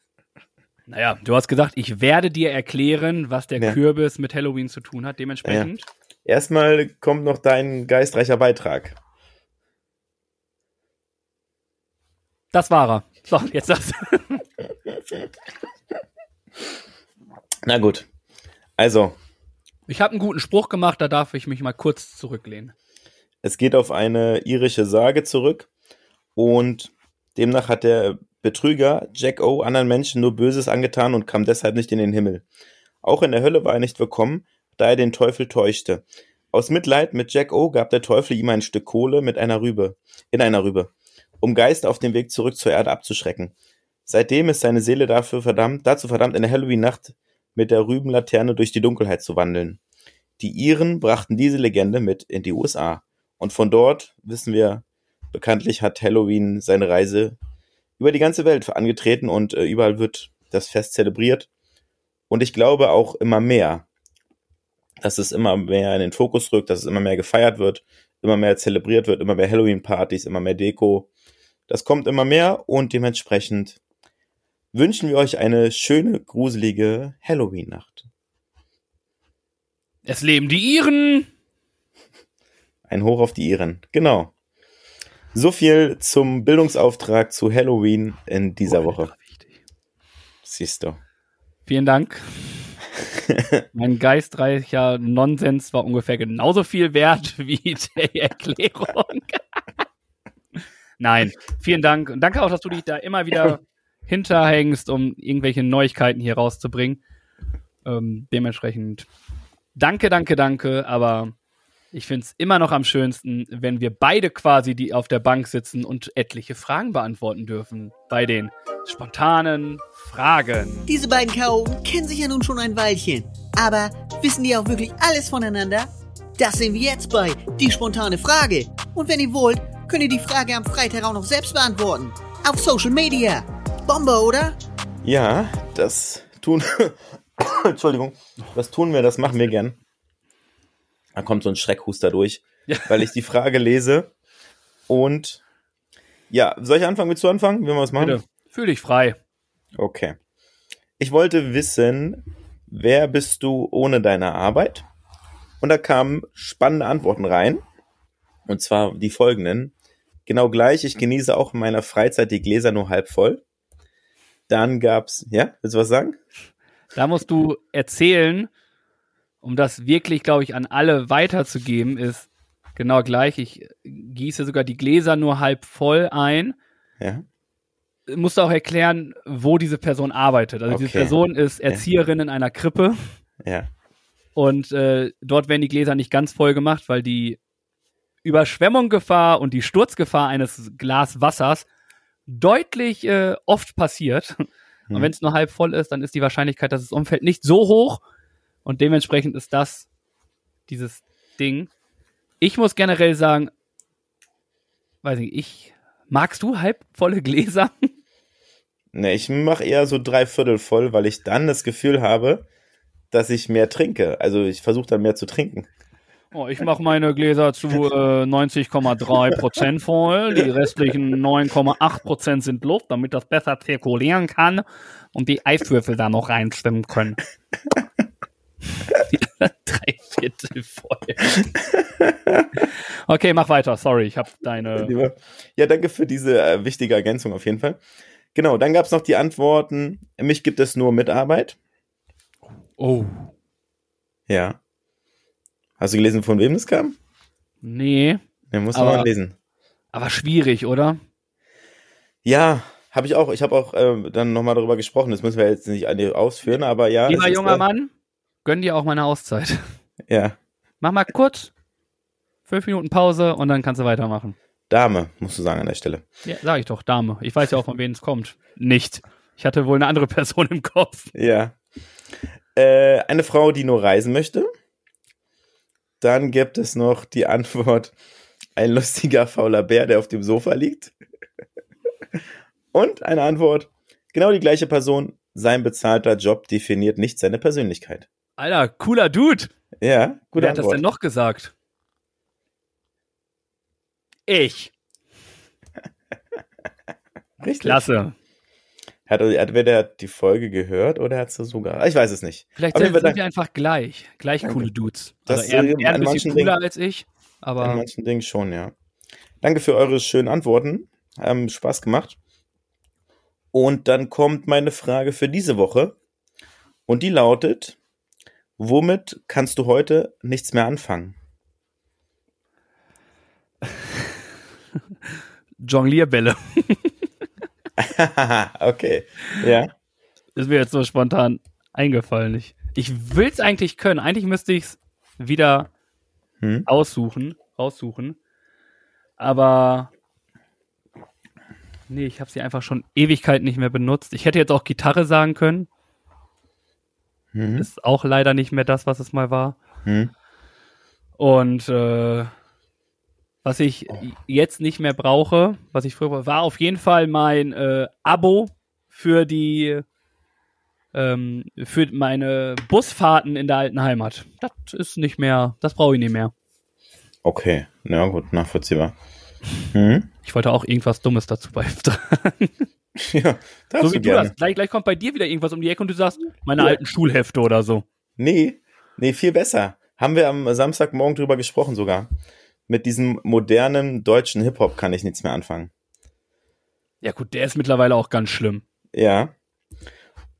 Naja, du hast gesagt, ich werde dir erklären, was der Ja. Kürbis mit Halloween zu tun hat. Dementsprechend. Erstmal kommt noch dein geistreicher Beitrag. Das war er. So, jetzt das. Na gut. Also, Ich habe einen guten Spruch gemacht, da darf ich mich mal kurz zurücklehnen. Es geht auf eine irische Sage zurück und demnach hat der Betrüger Jack O anderen Menschen nur Böses angetan und kam deshalb nicht in den Himmel. Auch in der Hölle war er nicht willkommen, da er den Teufel täuschte. Aus Mitleid mit Jack O gab der Teufel ihm ein Stück Kohle mit einer Rübe, in einer Rübe, um Geister auf dem Weg zurück zur Erde abzuschrecken. Seitdem ist seine Seele dafür verdammt, dazu verdammt, in der Halloween-Nacht mit der Rübenlaterne durch die Dunkelheit zu wandeln. Die Iren brachten diese Legende mit in die USA. Und von dort, wissen wir, bekanntlich hat Halloween seine Reise über die ganze Welt angetreten und äh, überall wird das Fest zelebriert. Und ich glaube auch immer mehr, dass es immer mehr in den Fokus rückt, dass es immer mehr gefeiert wird, immer mehr zelebriert wird, immer mehr Halloween-Partys, immer mehr Deko. Das kommt immer mehr und dementsprechend wünschen wir euch eine schöne, gruselige Halloween-Nacht. Es leben die Iren! Ein Hoch auf die Iren, genau. So viel zum Bildungsauftrag zu Halloween in dieser Woche. Siehst du. Vielen Dank. mein geistreicher Nonsens war ungefähr genauso viel wert wie die Erklärung. Nein, vielen Dank. Und danke auch, dass du dich da immer wieder hinterhängst, um irgendwelche Neuigkeiten hier rauszubringen. Ähm, dementsprechend danke, danke, danke. Aber ich finde es immer noch am schönsten, wenn wir beide quasi die auf der Bank sitzen und etliche Fragen beantworten dürfen. Bei den spontanen Fragen. Diese beiden Chaoten kennen sich ja nun schon ein Weilchen. Aber wissen die auch wirklich alles voneinander? Das sehen wir jetzt bei Die spontane Frage. Und wenn ihr wollt, könnt ihr die Frage am Freitag auch noch selbst beantworten. Auf Social Media. Bombe, oder? Ja, das tun. Entschuldigung. Das tun wir, das machen wir gern. Da kommt so ein Schreckhuster durch, ja. weil ich die Frage lese. Und ja, soll ich anfangen? Willst du anfangen? Wenn wir was machen? Bitte. Fühl dich frei. Okay. Ich wollte wissen, wer bist du ohne deine Arbeit? Und da kamen spannende Antworten rein. Und zwar die folgenden. Genau gleich, ich genieße auch in meiner Freizeit die Gläser nur halb voll. Dann gab's, ja, willst du was sagen? Da musst du erzählen, um das wirklich, glaube ich, an alle weiterzugeben, ist genau gleich. Ich gieße sogar die Gläser nur halb voll ein. Ja. Musst du auch erklären, wo diese Person arbeitet. Also okay. diese Person ist Erzieherin ja. in einer Krippe. Ja. Und äh, dort werden die Gläser nicht ganz voll gemacht, weil die Überschwemmungsgefahr und die Sturzgefahr eines Glas Wassers deutlich äh, oft passiert. Hm. Und wenn es nur halb voll ist, dann ist die Wahrscheinlichkeit, dass es umfällt, nicht so hoch. Und dementsprechend ist das dieses Ding. Ich muss generell sagen, weiß nicht, ich magst du halbvolle Gläser? Ne, ich mache eher so drei Viertel voll, weil ich dann das Gefühl habe, dass ich mehr trinke. Also ich versuche dann mehr zu trinken. Oh, ich mache meine Gläser zu äh, 90,3 Prozent voll. Die restlichen 9,8 Prozent sind Luft, damit das besser zirkulieren kann und die Eiswürfel da noch reinschwimmen können. Drei Viertel voll. Okay, mach weiter. Sorry, ich habe deine. Ja, danke für diese äh, wichtige Ergänzung auf jeden Fall. Genau, dann gab es noch die Antworten. Mich gibt es nur Mitarbeit. Oh. Ja. Hast du gelesen, von wem das kam? Nee. Ja, muss man mal lesen. Aber schwierig, oder? Ja, habe ich auch. Ich habe auch ähm, dann nochmal darüber gesprochen. Das müssen wir jetzt nicht ausführen, aber ja. Lieber junger Mann, gönn dir auch meine Auszeit. Ja. Mach mal kurz fünf Minuten Pause und dann kannst du weitermachen. Dame, musst du sagen an der Stelle. Ja, sag ich doch, Dame. Ich weiß ja auch, von wem es kommt. Nicht. Ich hatte wohl eine andere Person im Kopf. Ja. Äh, eine Frau, die nur reisen möchte. Dann gibt es noch die Antwort, ein lustiger fauler Bär, der auf dem Sofa liegt. Und eine Antwort, genau die gleiche Person, sein bezahlter Job definiert nicht seine Persönlichkeit. Alter, cooler Dude. Ja, gut. Wer hat das denn noch gesagt? Ich. Richtig. Klasse. Hat, hat wer der die Folge gehört oder hat es sogar? Ich weiß es nicht. Vielleicht sind, sind wir einfach gleich. Gleich Danke. coole Dudes. Das also er, er ein bisschen cooler Dingen, als ich. Aber in manchen Dingen schon, ja. Danke für eure schönen Antworten. Haben Spaß gemacht. Und dann kommt meine Frage für diese Woche. Und die lautet, womit kannst du heute nichts mehr anfangen? Jonglierbälle. okay. Ja. Ist mir jetzt so spontan eingefallen. Ich, ich will es eigentlich können. Eigentlich müsste ich es wieder Hm? aussuchen, raussuchen. Aber nee, ich habe sie einfach schon Ewigkeit nicht mehr benutzt. Ich hätte jetzt auch Gitarre sagen können. Mhm. Ist auch leider nicht mehr das, was es mal war. Hm? Und äh, was ich jetzt nicht mehr brauche, was ich früher war auf jeden Fall mein äh, Abo für die ähm, für meine Busfahrten in der alten Heimat. Das ist nicht mehr, das brauche ich nicht mehr. Okay. Ja, gut, nachvollziehbar. Hm? Ich wollte auch irgendwas Dummes dazu beitragen. Ja, darfst so wie du du das. Gleich, gleich kommt bei dir wieder irgendwas um die Ecke und du sagst, meine Ja. alten Schulhefte oder so. Nee, nee, viel besser. Haben wir am Samstagmorgen drüber gesprochen sogar. Mit diesem modernen deutschen Hip-Hop kann ich nichts mehr anfangen. Ja gut, der ist mittlerweile auch ganz schlimm. Ja.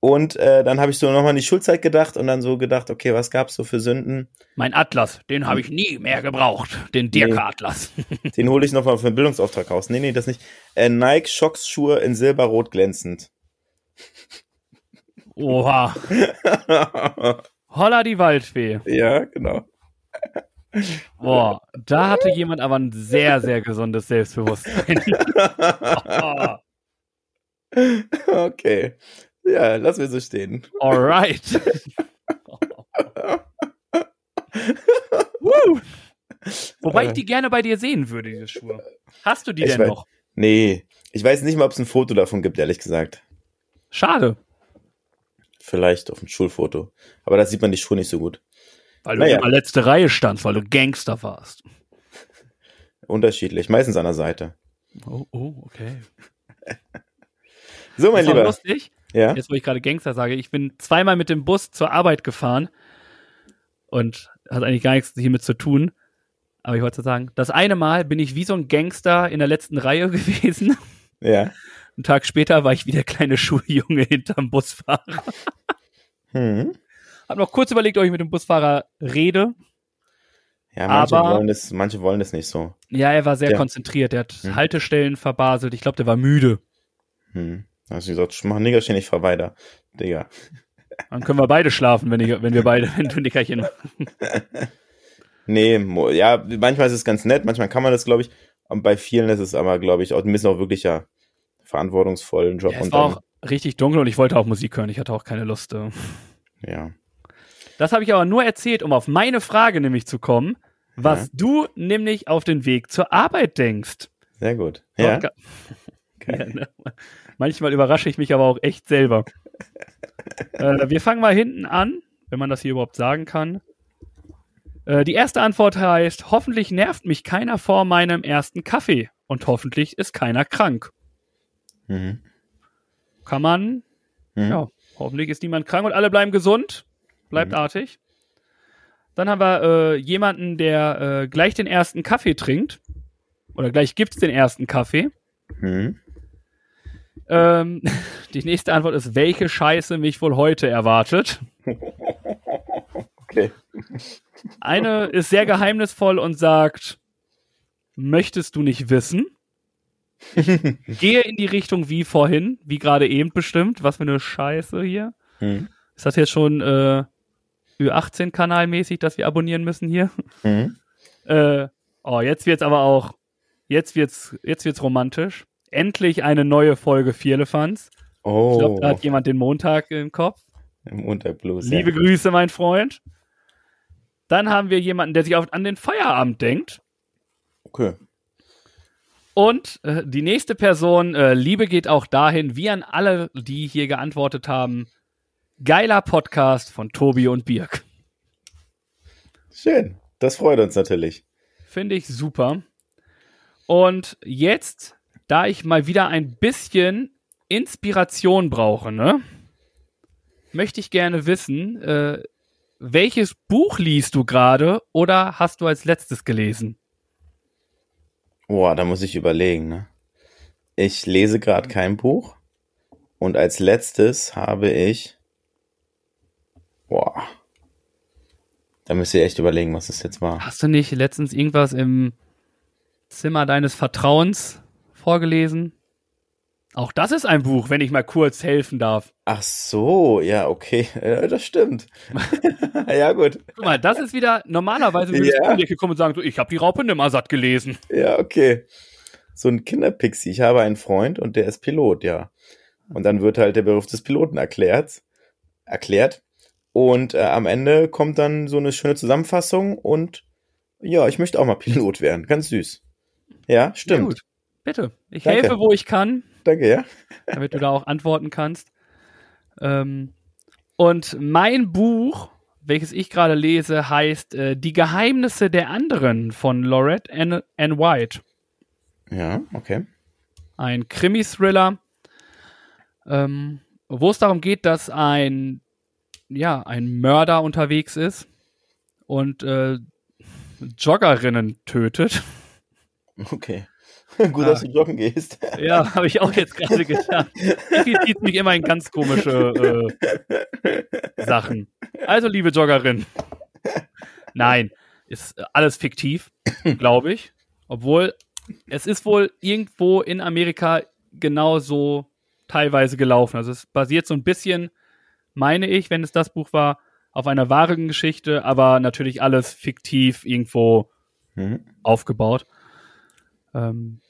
Und äh, dann habe ich so nochmal an die Schulzeit gedacht und dann so gedacht, okay, was gab's so für Sünden? Mein Atlas, den habe ich nie mehr gebraucht. Den Dirk-Atlas. Den hole ich nochmal für einen Bildungsauftrag raus. Nee, nee, das nicht. Äh, Nike Shocks Schuhe in silberrot glänzend. Oha. Holla die Waldfee. ja, genau. Boah, da hatte jemand aber ein sehr, sehr gesundes Selbstbewusstsein. Oh, Okay. Ja, lass mir so stehen. alright. Woo. Wobei ich die gerne bei dir sehen würde, diese Schuhe. Hast du die Ich denn weiß- noch? Nee, ich weiß nicht mal, ob es ein Foto davon gibt, ehrlich gesagt. Schade, Vielleicht auf dem Schulfoto. Aber da sieht man die Schuhe nicht so gut. weil du Naja. immer letzte Reihe standst, weil du Gangster warst. Unterschiedlich, meistens an der Seite. Oh, oh okay. So, mein auch Lieber. lustig. Ja? Jetzt, wo ich gerade Gangster sage, ich bin zweimal mit dem Bus zur Arbeit gefahren und hat eigentlich gar nichts hiermit zu tun. Aber ich wollte sagen, das eine Mal bin ich wie so ein Gangster in der letzten Reihe gewesen. Ja. Einen Tag später war ich wie der kleine Schuljunge hinterm Busfahrer. Hm. Hab noch kurz überlegt, ob ich mit dem Busfahrer rede. Ja, manche Aber- wollen es, manche wollen es nicht so. Ja, er war sehr Ja. konzentriert. Er hat Hm. Haltestellen verbaselt. Ich glaube, der war müde. Hm. Also, wie gesagt, mach Nickerchen nicht fahr weiter. Digga. Dann können wir beide schlafen, wenn, ich, wenn wir beide, wenn du Nickerchen Nee, mo- ja, manchmal ist es ganz nett, manchmal kann man das, glaube ich. Und bei vielen ist es aber, glaube ich, auch ein bisschen auch wirklich ja verantwortungsvollen Job. Ja, es und war dann, auch richtig dunkel und ich wollte auch Musik hören. Ich hatte auch keine Lust. äh. ja. Das habe ich aber nur erzählt, um auf meine Frage nämlich zu kommen, was Ja. du nämlich auf den Weg zur Arbeit denkst. Sehr gut. Ja. Podcast- Ja, Okay. ne? Manchmal überrasche ich mich aber auch echt selber. äh, wir fangen mal hinten an, wenn man das hier überhaupt sagen kann. Äh, die erste Antwort heißt, hoffentlich nervt mich keiner vor meinem ersten Kaffee und hoffentlich ist keiner krank. Mhm. Kann man, Mhm. ja, hoffentlich ist niemand krank und alle bleiben gesund, bleibt Mhm. artig. Dann haben wir äh, jemanden, der äh, gleich den ersten Kaffee trinkt. Oder gleich gibt's den ersten Kaffee. Mhm. Ähm, die nächste Antwort ist, welche Scheiße mich wohl heute erwartet. Okay. Eine ist sehr geheimnisvoll und sagt, möchtest du nicht wissen? Gehe in die Richtung wie vorhin, wie gerade eben bestimmt. Was für eine Scheiße hier. Mhm. Ist das jetzt schon äh, Ü18-Kanal mäßig, dass wir abonnieren müssen hier? Mhm. Äh, oh, jetzt wird's aber auch, jetzt wird's, jetzt wird's romantisch. Endlich eine neue Folge Vierlefanz. Ich Oh, glaube, da hat jemand den Montag im Kopf. im Unterblues. Liebe ja. Grüße, mein Freund. Dann haben wir jemanden, der sich auf, an den Feierabend denkt. Okay. Und äh, die nächste Person, äh, Liebe geht auch dahin, wie an alle, die hier geantwortet haben. Geiler Podcast von Tobi und Birk. Schön. Das freut uns natürlich. Finde ich super. Und jetzt, da ich mal wieder ein bisschen Inspiration brauche, ne, möchte ich gerne wissen, äh, welches Buch liest du gerade oder hast du als letztes gelesen? Boah, da muss ich überlegen, ne? Ich lese gerade kein Buch. Und als letztes habe ich. Boah. Da müsst ihr echt überlegen, was es jetzt war. Hast du nicht letztens irgendwas im Zimmer deines Vertrauens vorgelesen? Auch das ist ein Buch, wenn ich mal kurz helfen darf. Ach so, ja, okay. Ja, das stimmt. ja, gut. Guck mal, das ist wieder, normalerweise würdest Ja. um Ecke kommen und sagen, so, ich habe die Raupe Nimmersatt gelesen. Ja, okay. So ein Kinderpixie. Ich habe einen Freund und der ist Pilot, ja. Und dann wird halt der Beruf des Piloten erklärt. Erklärt. Und äh, am Ende kommt dann so eine schöne Zusammenfassung und ja, ich möchte auch mal Pilot werden. Ganz süß. Ja, stimmt. Bitte. Ich Danke. helfe, wo ich kann, Danke, ja. damit du da auch antworten kannst. Ähm, und mein Buch, welches ich gerade lese, heißt äh, Die Geheimnisse der anderen von Lorette Ann, Ann White. Ja, okay. ein Krimi-Thriller, ähm, wo es darum geht, dass ein, ja, ein Mörder unterwegs ist und äh, Joggerinnen tötet. Okay. Gut, dass du joggen gehst. Ja, habe ich auch jetzt gerade getan. Irgendwie zieht mich immer in ganz komische äh, Sachen. Also, liebe Joggerin. Nein, ist alles fiktiv, glaube ich. Obwohl, es ist wohl irgendwo in Amerika genauso teilweise gelaufen. Also es basiert so ein bisschen, meine ich, wenn es das Buch war, auf einer wahren Geschichte, aber natürlich alles fiktiv irgendwo Mhm. aufgebaut. Ähm,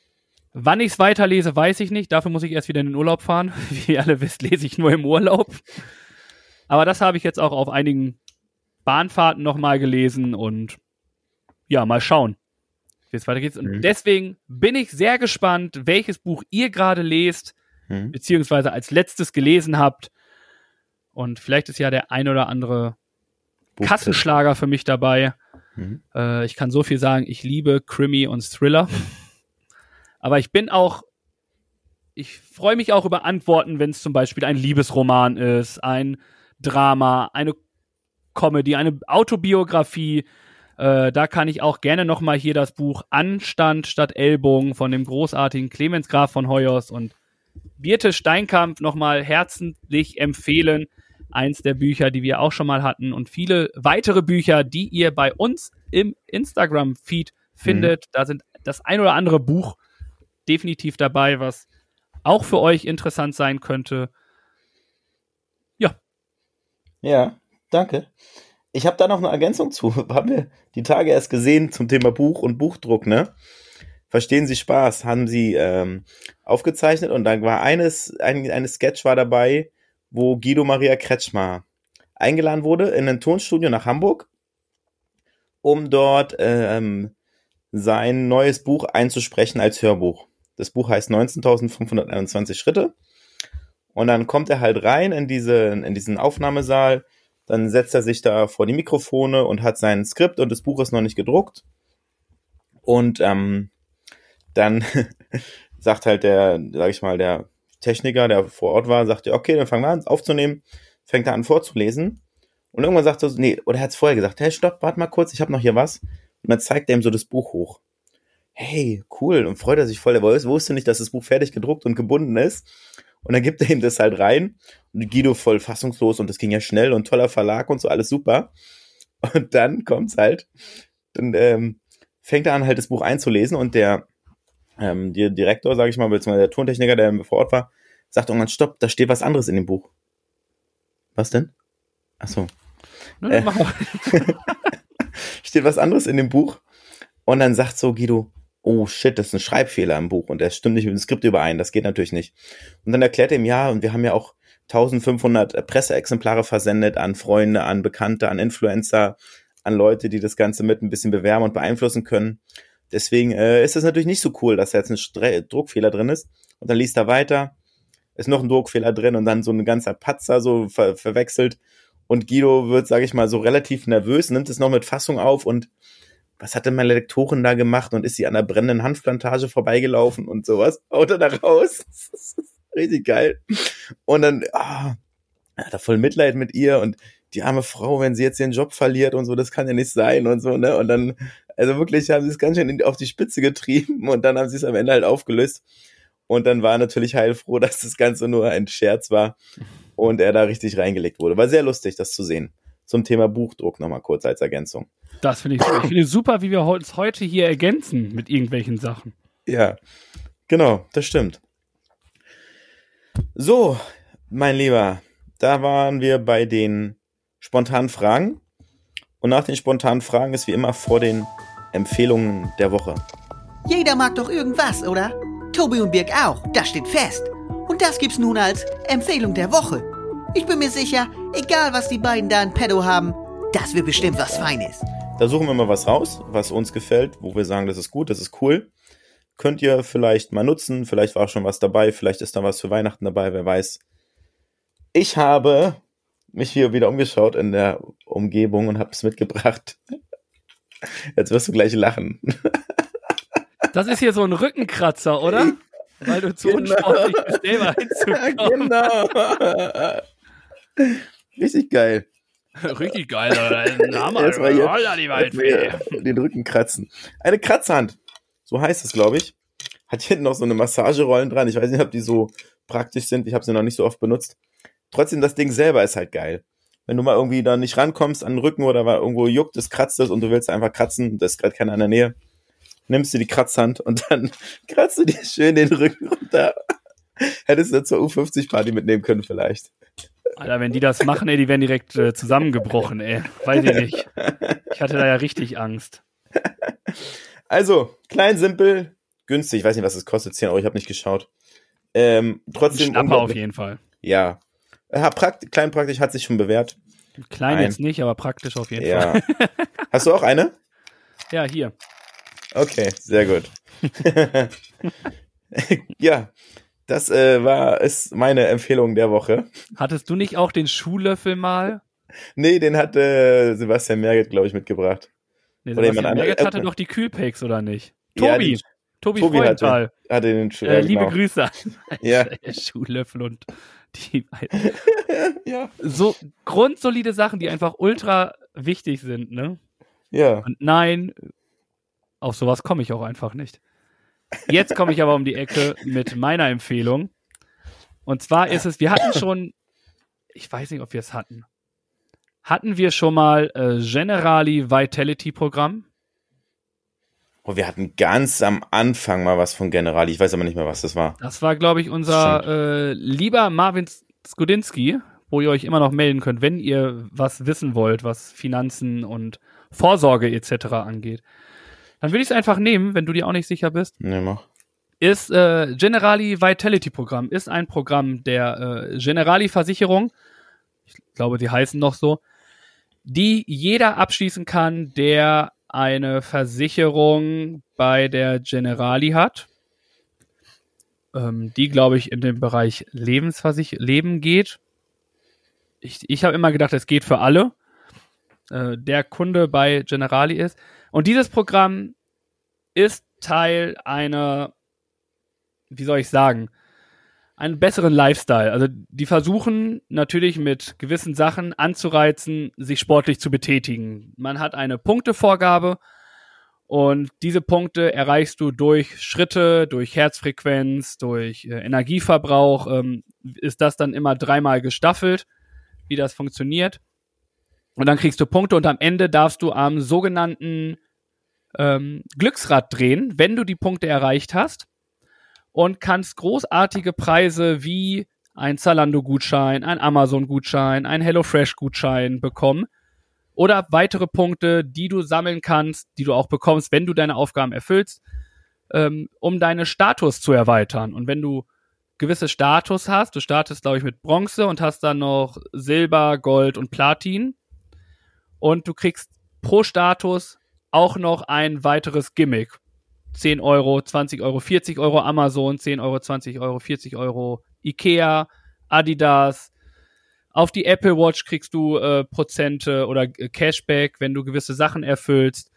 wann ich es weiterlese, weiß ich nicht. Dafür muss ich erst wieder in den Urlaub fahren. Wie ihr alle wisst, lese ich nur im Urlaub. Aber das habe ich jetzt auch auf einigen Bahnfahrten nochmal gelesen und ja, mal schauen, wie es weitergeht. Und Mhm. deswegen bin ich sehr gespannt, welches Buch ihr gerade lest, Mhm. beziehungsweise als letztes gelesen habt. Und vielleicht ist ja der ein oder andere. Kassenschlager für mich dabei. Mhm. Äh, ich kann so viel sagen, ich liebe Krimi und Thriller. Aber ich bin auch, ich freue mich auch über Antworten, wenn es zum Beispiel ein Liebesroman ist, ein Drama, eine Comedy, eine Autobiografie. Äh, da kann ich auch gerne nochmal hier das Buch Anstand statt Ellbogen von dem großartigen Clemens Graf von Hoyos und Birte Steinkamp nochmal herzlich empfehlen. Eins der Bücher, die wir auch schon mal hatten und viele weitere Bücher, die ihr bei uns im Instagram-Feed findet. Da sind das ein oder andere Buch definitiv dabei, was auch für euch interessant sein könnte. Ja, danke. Ich habe da noch eine Ergänzung zu. Haben wir die Tage erst gesehen zum Thema Buch und Buchdruck, ne? Verstehen Sie Spaß? Haben Sie ähm, aufgezeichnet und dann war eines, ein, eine Sketch war dabei, wo Guido Maria Kretschmer eingeladen wurde in ein Tonstudio nach Hamburg, um dort ähm, sein neues Buch einzusprechen als Hörbuch. Das Buch heißt 19.521 Schritte. Und dann kommt er halt rein in, diese, in diesen Aufnahmesaal, dann setzt er sich da vor die Mikrofone und hat sein Skript und das Buch ist noch nicht gedruckt. Und ähm, dann sagt halt der, sag ich mal, der Techniker, der vor Ort war, sagt ja, okay, dann fangen wir an aufzunehmen, fängt er an vorzulesen. Und irgendwann sagt er so, nee, oder er hat es vorher gesagt, hey, stopp, warte mal kurz, ich habe noch hier was. Und dann zeigt er ihm so das Buch hoch. Hey, cool, und freut er sich voll. Er wus- wusste nicht, dass das Buch fertig gedruckt und gebunden ist. Und dann gibt er ihm das halt rein. Und Guido voll fassungslos und das ging ja schnell und toller Verlag und so, alles super. Und dann kommt's halt, dann ähm, fängt er an, halt das Buch einzulesen und der, ähm, der Direktor, sage ich mal, beziehungsweise der Tontechniker, der vor Ort war, sagt irgendwann, stopp, da steht was anderes in dem Buch. Was denn? Ach so Äh. steht was anderes in dem Buch. Und dann sagt so Guido, oh shit, das ist ein Schreibfehler im Buch und der stimmt nicht mit dem Skript überein, das geht natürlich nicht. Und dann erklärt er ihm, ja, und wir haben ja auch 1500 Presseexemplare versendet an Freunde, an Bekannte, an Influencer, an Leute, die das Ganze mit ein bisschen bewerben und beeinflussen können. Deswegen äh, ist es natürlich nicht so cool, dass da jetzt ein Stre Druckfehler drin ist. Und dann liest er weiter, ist noch ein Druckfehler drin und dann so ein ganzer Patzer so ver verwechselt. Und Guido wird, sage ich mal, so relativ nervös, nimmt es noch mit Fassung auf und was hat denn meine Lektorin da gemacht und ist sie an der brennenden Hanfplantage vorbeigelaufen und sowas? Haut er da raus? Richtig geil. Und dann, ah, er hat er voll Mitleid mit ihr und die arme Frau, wenn sie jetzt ihren Job verliert und so, das kann ja nicht sein und so, ne? Und dann, also wirklich haben sie es ganz schön auf die Spitze getrieben und dann haben sie es am Ende halt aufgelöst. Und dann war natürlich heilfroh, dass das Ganze nur ein Scherz war und er da richtig reingelegt wurde. War sehr lustig, das zu sehen. zum Thema Buchdruck nochmal kurz als Ergänzung. Das finde ich super. Ich finde es super, wie wir uns heute hier ergänzen mit irgendwelchen Sachen. Ja, genau, das stimmt. So, mein Lieber, da waren wir bei den spontanen Fragen. Und nach den spontanen Fragen ist wie immer vor den Empfehlungen der Woche. Jeder mag doch irgendwas, oder? Tobi und Birg auch, das steht fest. Und das gibt's nun als Empfehlung der Woche. Ich bin mir sicher, egal was die beiden da in Pedo haben, das wird bestimmt was Feines. Da suchen wir mal was raus, was uns gefällt, wo wir sagen, das ist gut, das ist cool. Könnt ihr vielleicht mal nutzen, vielleicht war schon was dabei, vielleicht ist da was für Weihnachten dabei, wer weiß. Ich habe mich hier wieder umgeschaut in der Umgebung und habe es mitgebracht. Jetzt wirst du gleich lachen. Das ist hier so ein Rückenkratzer, oder? Weil du zu Genau. unsportlich bist, selber hinzukommen. genau. Richtig geil. Richtig geil, oder? Hammer. Erstmal hier Holla, die Waldfee. den Rücken kratzen. Eine Kratzhand. So heißt es, glaube ich. Hat hinten noch so eine Massagerollen dran. Ich weiß nicht, ob die so praktisch sind. Ich habe sie noch nicht so oft benutzt. Trotzdem, das Ding selber ist halt geil. Wenn du mal irgendwie da nicht rankommst an den Rücken oder weil irgendwo juckt, es kratzt es und du willst einfach kratzen, da ist gerade keiner in der Nähe, nimmst du die Kratzhand und dann kratzt du dir schön den Rücken runter. Hättest du zur U50-Party mitnehmen können vielleicht. Alter, wenn die das machen, ey, die werden direkt äh, zusammengebrochen, ey. Weiß ich nicht. Ich hatte da ja richtig Angst. Also, klein, simpel, günstig. Ich weiß nicht, was es kostet. 10 Euro, ich habe nicht geschaut. Ähm, trotzdem. Schnapper auf jeden Fall. Ja. Ja, prakt klein praktisch hat sich schon bewährt. Klein Nein. jetzt nicht, aber praktisch auf jeden Fall. Ja. Hast du auch eine? Ja, hier. Okay, sehr gut. ja, das äh, war ist meine Empfehlung der Woche. Hattest du nicht auch den Schuhlöffel mal? Nee, den hat äh, Sebastian Merget, glaube ich, mitgebracht. Nee, Oder Sebastian. Merget hatte doch die Kühlpacks, oder nicht? Ja, Tobi. die- Tobi, Tobi hatte, Freudenthal. hatte den Schu- Äh, ja, liebe genau. Grüße an Ja. Schuhlöffel und die ja, so grundsolide Sachen, die einfach ultra wichtig sind, ne? ja. Und nein, auf sowas komme ich auch einfach nicht. Jetzt komme ich aber um die Ecke mit meiner Empfehlung. Und zwar ist es, wir hatten schon, ich weiß nicht, ob wir es hatten. Hatten wir schon mal äh, Generali Vitality Programm? Oh, wir hatten ganz am Anfang mal was von Generali. Ich weiß aber nicht mehr, was das war. Das war, glaube ich, unser äh, lieber Marvin Skudinski, wo ihr euch immer noch melden könnt, wenn ihr was wissen wollt, was Finanzen und Vorsorge etc. angeht. Dann würde ich es einfach nehmen, wenn du dir auch nicht sicher bist. Nee, mach. Ist äh, Generali Vitality Programm ist ein Programm der äh, Generali Versicherung. Ich glaube, die heißen noch so, die jeder abschließen kann, der eine Versicherung bei der Generali hat, ähm, die, glaube ich, in dem Bereich Lebensversich Leben geht. Ich, ich habe immer gedacht, es geht für alle, äh, der Kunde bei Generali ist. Und dieses Programm ist Teil einer, wie soll ich sagen, einen besseren Lifestyle. Also die versuchen natürlich mit gewissen Sachen anzureizen, sich sportlich zu betätigen. Man hat eine Punktevorgabe und diese Punkte erreichst du durch Schritte, durch Herzfrequenz, durch äh, Energieverbrauch. Ähm, ist das dann immer dreimal gestaffelt, wie das funktioniert. Und dann kriegst du Punkte und am Ende darfst du am sogenannten ähm, Glücksrad drehen, wenn du die Punkte erreicht hast und kannst großartige Preise wie ein Zalando-Gutschein, ein Amazon-Gutschein, ein HelloFresh-Gutschein bekommen oder weitere Punkte, die du sammeln kannst, die du auch bekommst, wenn du deine Aufgaben erfüllst, ähm, um deine Status zu erweitern. Und wenn du gewisse Status hast, du startest, glaube ich, mit Bronze und hast dann noch Silber, Gold und Platin und du kriegst pro Status auch noch ein weiteres Gimmick. 10 Euro, 20 Euro, 40 Euro Amazon, 10 Euro, 20 Euro, 40 Euro Ikea, Adidas. Auf die Apple Watch kriegst du äh, Prozente oder äh, Cashback, wenn du gewisse Sachen erfüllst.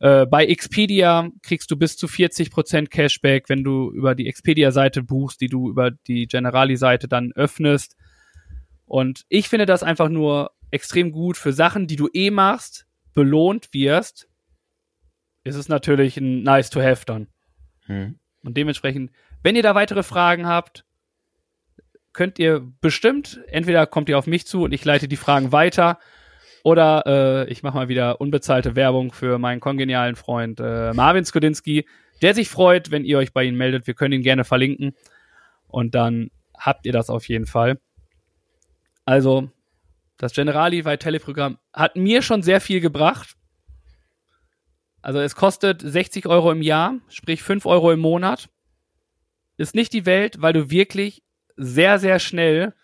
Äh, bei Expedia kriegst du bis zu 40% Cashback, wenn du über die Expedia-Seite buchst, die du über die Generali-Seite dann öffnest. Und ich finde das einfach nur extrem gut für Sachen, die du eh machst, belohnt wirst, ist es natürlich ein nice to have dann. Hm. Und dementsprechend, wenn ihr da weitere Fragen habt, könnt ihr bestimmt, entweder kommt ihr auf mich zu und ich leite die Fragen weiter, Oder äh, ich mache mal wieder unbezahlte Werbung für meinen kongenialen Freund äh, Marvin Skodinski, der sich freut, wenn ihr euch bei ihm meldet. Wir können ihn gerne verlinken. Und dann habt ihr das auf jeden Fall. Also, das Generali Vitaly Programm hat mir schon sehr viel gebracht. Also, es kostet 60 Euro im Jahr, sprich 5 Euro im Monat. Ist nicht die Welt, weil du wirklich sehr, sehr schnell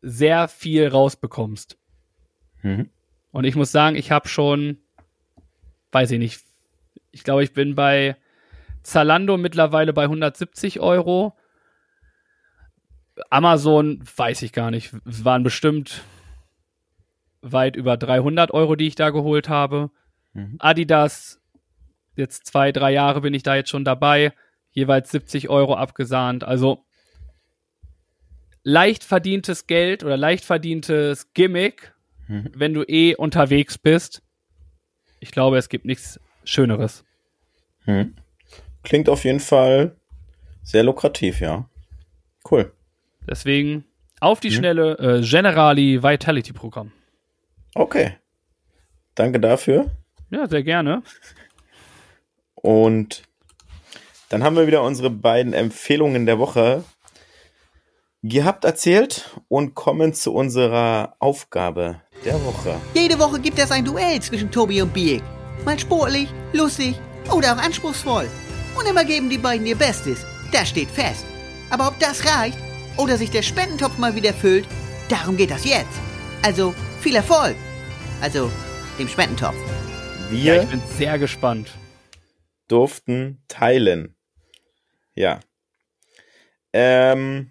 sehr viel rausbekommst. Mhm. Und ich muss sagen, ich habe schon, weiß ich nicht, ich glaube, ich bin bei Zalando mittlerweile bei 170 Euro. Amazon weiß ich gar nicht, waren bestimmt weit über 300 Euro, die ich da geholt habe. Mhm. Adidas, jetzt zwei, drei Jahre bin ich da jetzt schon dabei, jeweils 70 Euro abgesahnt. Also leicht verdientes Geld oder leicht verdientes Gimmick, Mhm. wenn du eh unterwegs bist. Ich glaube, es gibt nichts Schöneres. Mhm. Klingt auf jeden Fall sehr lukrativ, ja. Cool. Deswegen auf die Mhm. schnelle äh, Generali Vitality Programm. Okay. Danke dafür. Ja, sehr gerne. Und dann haben wir wieder unsere beiden Empfehlungen der Woche gehabt, erzählt und kommen zu unserer Aufgabe der Woche. Jede Woche gibt es ein Duell zwischen Tobi und Biek. Mal sportlich, lustig oder auch anspruchsvoll. Und immer geben die beiden ihr Bestes. Das steht fest. Aber ob das reicht oder sich der Spendentopf mal wieder füllt, darum geht das jetzt. Also viel Erfolg. Also dem Spendentopf. Ja, Wir ich bin sehr gespannt. durften teilen. Ja. Ähm,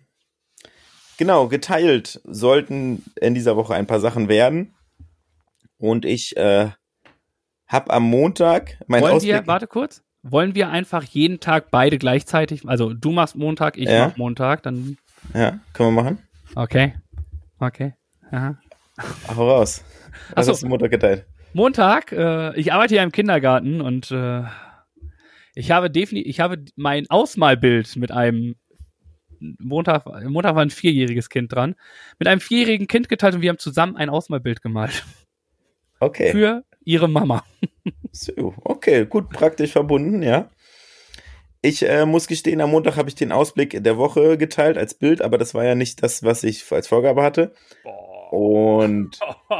genau, geteilt sollten in dieser Woche ein paar Sachen werden. Und ich äh, habe am Montag mein Wollen Ausblick. wir, warte kurz, wollen wir einfach jeden Tag beide gleichzeitig, also du machst Montag, ich Ja. mach Montag, dann, Ja, können wir machen? okay, okay. Aha. Hau raus. Was so. hast du Montag geteilt? Montag, äh, ich arbeite ja im Kindergarten und äh, ich habe definitiv, ich habe mein Ausmalbild mit einem Montag, Montag war ein vierjähriges Kind dran, mit einem vierjährigen Kind geteilt und wir haben zusammen ein Ausmalbild gemalt Okay. für ihre Mama. So, okay, gut praktisch verbunden, ja. Ich äh, muss gestehen, am Montag habe ich den Ausblick der Woche geteilt als Bild, aber das war ja nicht das, was ich als Vorgabe hatte. Und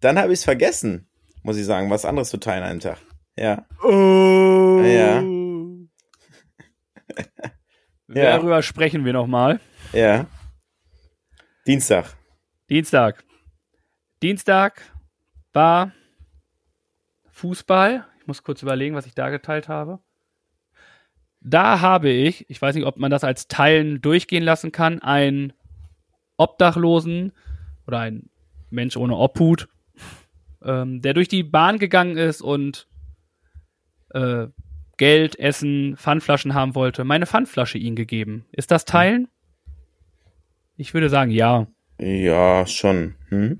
dann habe ich es vergessen, muss ich sagen, was anderes zu teilen einen Tag. Ja. Oh. Ja. Ja. Darüber sprechen wir nochmal. Ja. Dienstag. Dienstag. Dienstag war Fußball. Ich muss kurz überlegen, was ich da geteilt habe. Da habe ich, ich weiß nicht, ob man das als Teilen durchgehen lassen kann, einen Obdachlosen oder einen Mensch ohne Obhut, ähm, der durch die Bahn gegangen ist und äh, Geld, Essen, Pfandflaschen haben wollte, meine Pfandflasche ihm gegeben. Ist das Teilen? Ich würde sagen, ja. Ja, schon. Hm?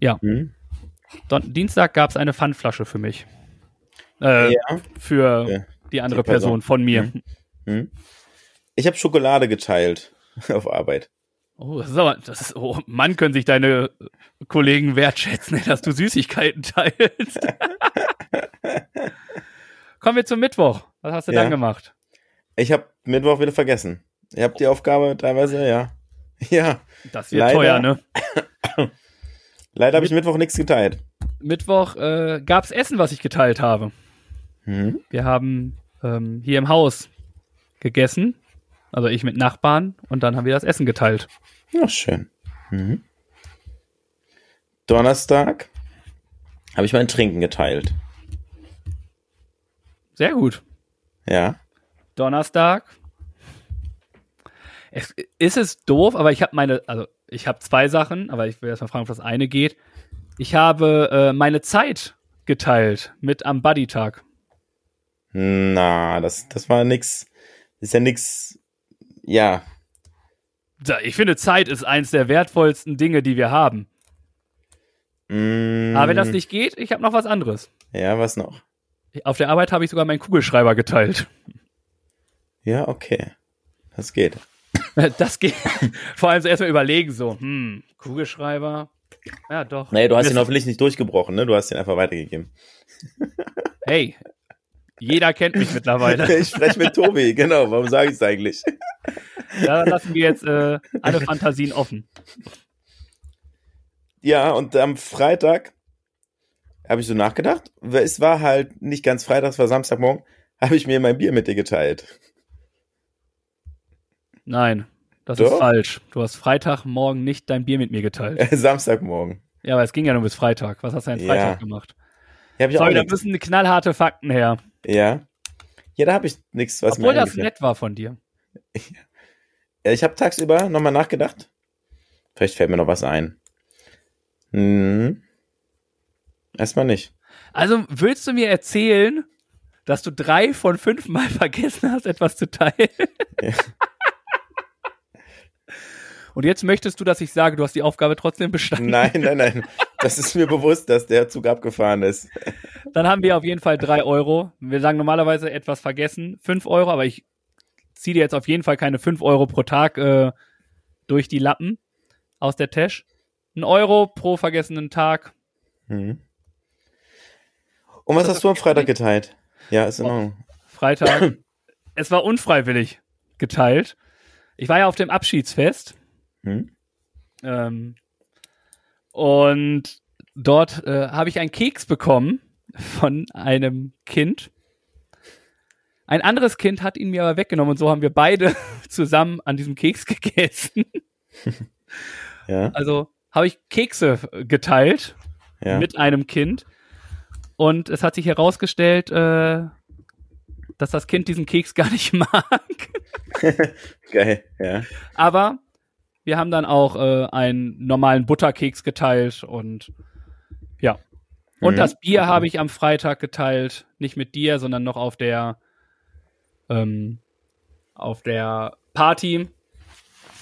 Ja. Hm? Don Dienstag gab es eine Pfandflasche für mich. Äh, Ja. Für Ja, die andere die Person. Person von mir. Hm? Ich habe Schokolade geteilt auf Arbeit. Oh, das ist aber, das ist, oh, Mann, können sich deine Kollegen wertschätzen, dass du Süßigkeiten teilst. Kommen wir zum Mittwoch. Was hast du Ja. dann gemacht? Ich habe Mittwoch wieder vergessen. Ihr habt die Aufgabe teilweise, ja. Ja. Das wird Leider. teuer, ne? Leider habe ich Mittwoch nichts geteilt. Mittwoch äh, gab's Essen, was ich geteilt habe. Hm? Wir haben ähm, hier im Haus gegessen, also ich mit Nachbarn, und dann haben wir das Essen geteilt. Ja, schön. Mhm. Donnerstag habe ich mein Trinken geteilt. Sehr gut. Ja. Donnerstag. Es, ist es doof, aber ich habe meine, also ich habe zwei Sachen, aber ich will erst mal fragen, ob das eine geht. Ich habe äh, meine Zeit geteilt mit am Buddy-Tag. Na, das, das war nix. Ist ja nix. Ja. Ich finde, Zeit ist eins der wertvollsten Dinge, die wir haben. Mm, Aber wenn das nicht geht, ich habe noch was anderes. Ja, was noch? Auf der Arbeit habe ich sogar meinen Kugelschreiber geteilt. Ja, okay. Das geht. Das geht. Vor allem so erstmal überlegen, so, hm, Kugelschreiber, Ja, doch. Naja, du hast ihn hoffentlich nicht durchgebrochen, ne? Du hast ihn einfach weitergegeben. Hey, jeder kennt mich mittlerweile. Ich spreche mit Tobi, genau. Warum sage ich es eigentlich? Da lassen wir jetzt äh, alle Fantasien offen. Ja, und am Freitag habe ich so nachgedacht. Es war halt nicht ganz Freitag, es war Samstagmorgen. Habe ich mir mein Bier mit dir geteilt. Nein, das Doch. ist falsch. Du hast Freitagmorgen nicht dein Bier mit mir geteilt. Samstagmorgen. Ja, aber es ging ja nur bis Freitag. Was hast du denn Ja. Freitag gemacht? Ja, ich auch Sorry, da müssen knallharte Fakten her. Ja. Ja, da habe ich nichts, was Obwohl mir das nett war von dir. Ja, ich habe tagsüber nochmal nachgedacht. Vielleicht fällt mir noch was ein. Hm. Erstmal nicht. Also willst du mir erzählen, dass du drei von fünf Mal vergessen hast, etwas zu teilen? Ja. Und jetzt möchtest du, dass ich sage, du hast die Aufgabe trotzdem bestanden? Nein, nein, nein. Das ist mir bewusst, dass der Zug abgefahren ist. Dann haben wir auf jeden Fall drei Euro. Wir sagen normalerweise etwas vergessen, fünf Euro, aber ich ziehe dir jetzt auf jeden Fall keine fünf Euro pro Tag äh, durch die Lappen aus der Tasche. Ein Euro pro vergessenen Tag. Hm. Und was hast du am Freitag geteilt? Ja, ist in Ordnung. Freitag. es war unfreiwillig geteilt. Ich war ja auf dem Abschiedsfest. Hm? Ähm, und dort äh, habe ich einen Keks bekommen von einem Kind. Ein anderes Kind hat ihn mir aber weggenommen und so haben wir beide zusammen an diesem Keks gegessen. Ja, Also habe ich Kekse geteilt ja. mit einem Kind und es hat sich herausgestellt, äh, dass das Kind diesen Keks gar nicht mag. Geil, ja. Aber wir haben dann auch äh, einen normalen Butterkeks geteilt und ja. Und Mhm. das Bier habe ich am Freitag geteilt, nicht mit dir, sondern noch auf der ähm, auf der Party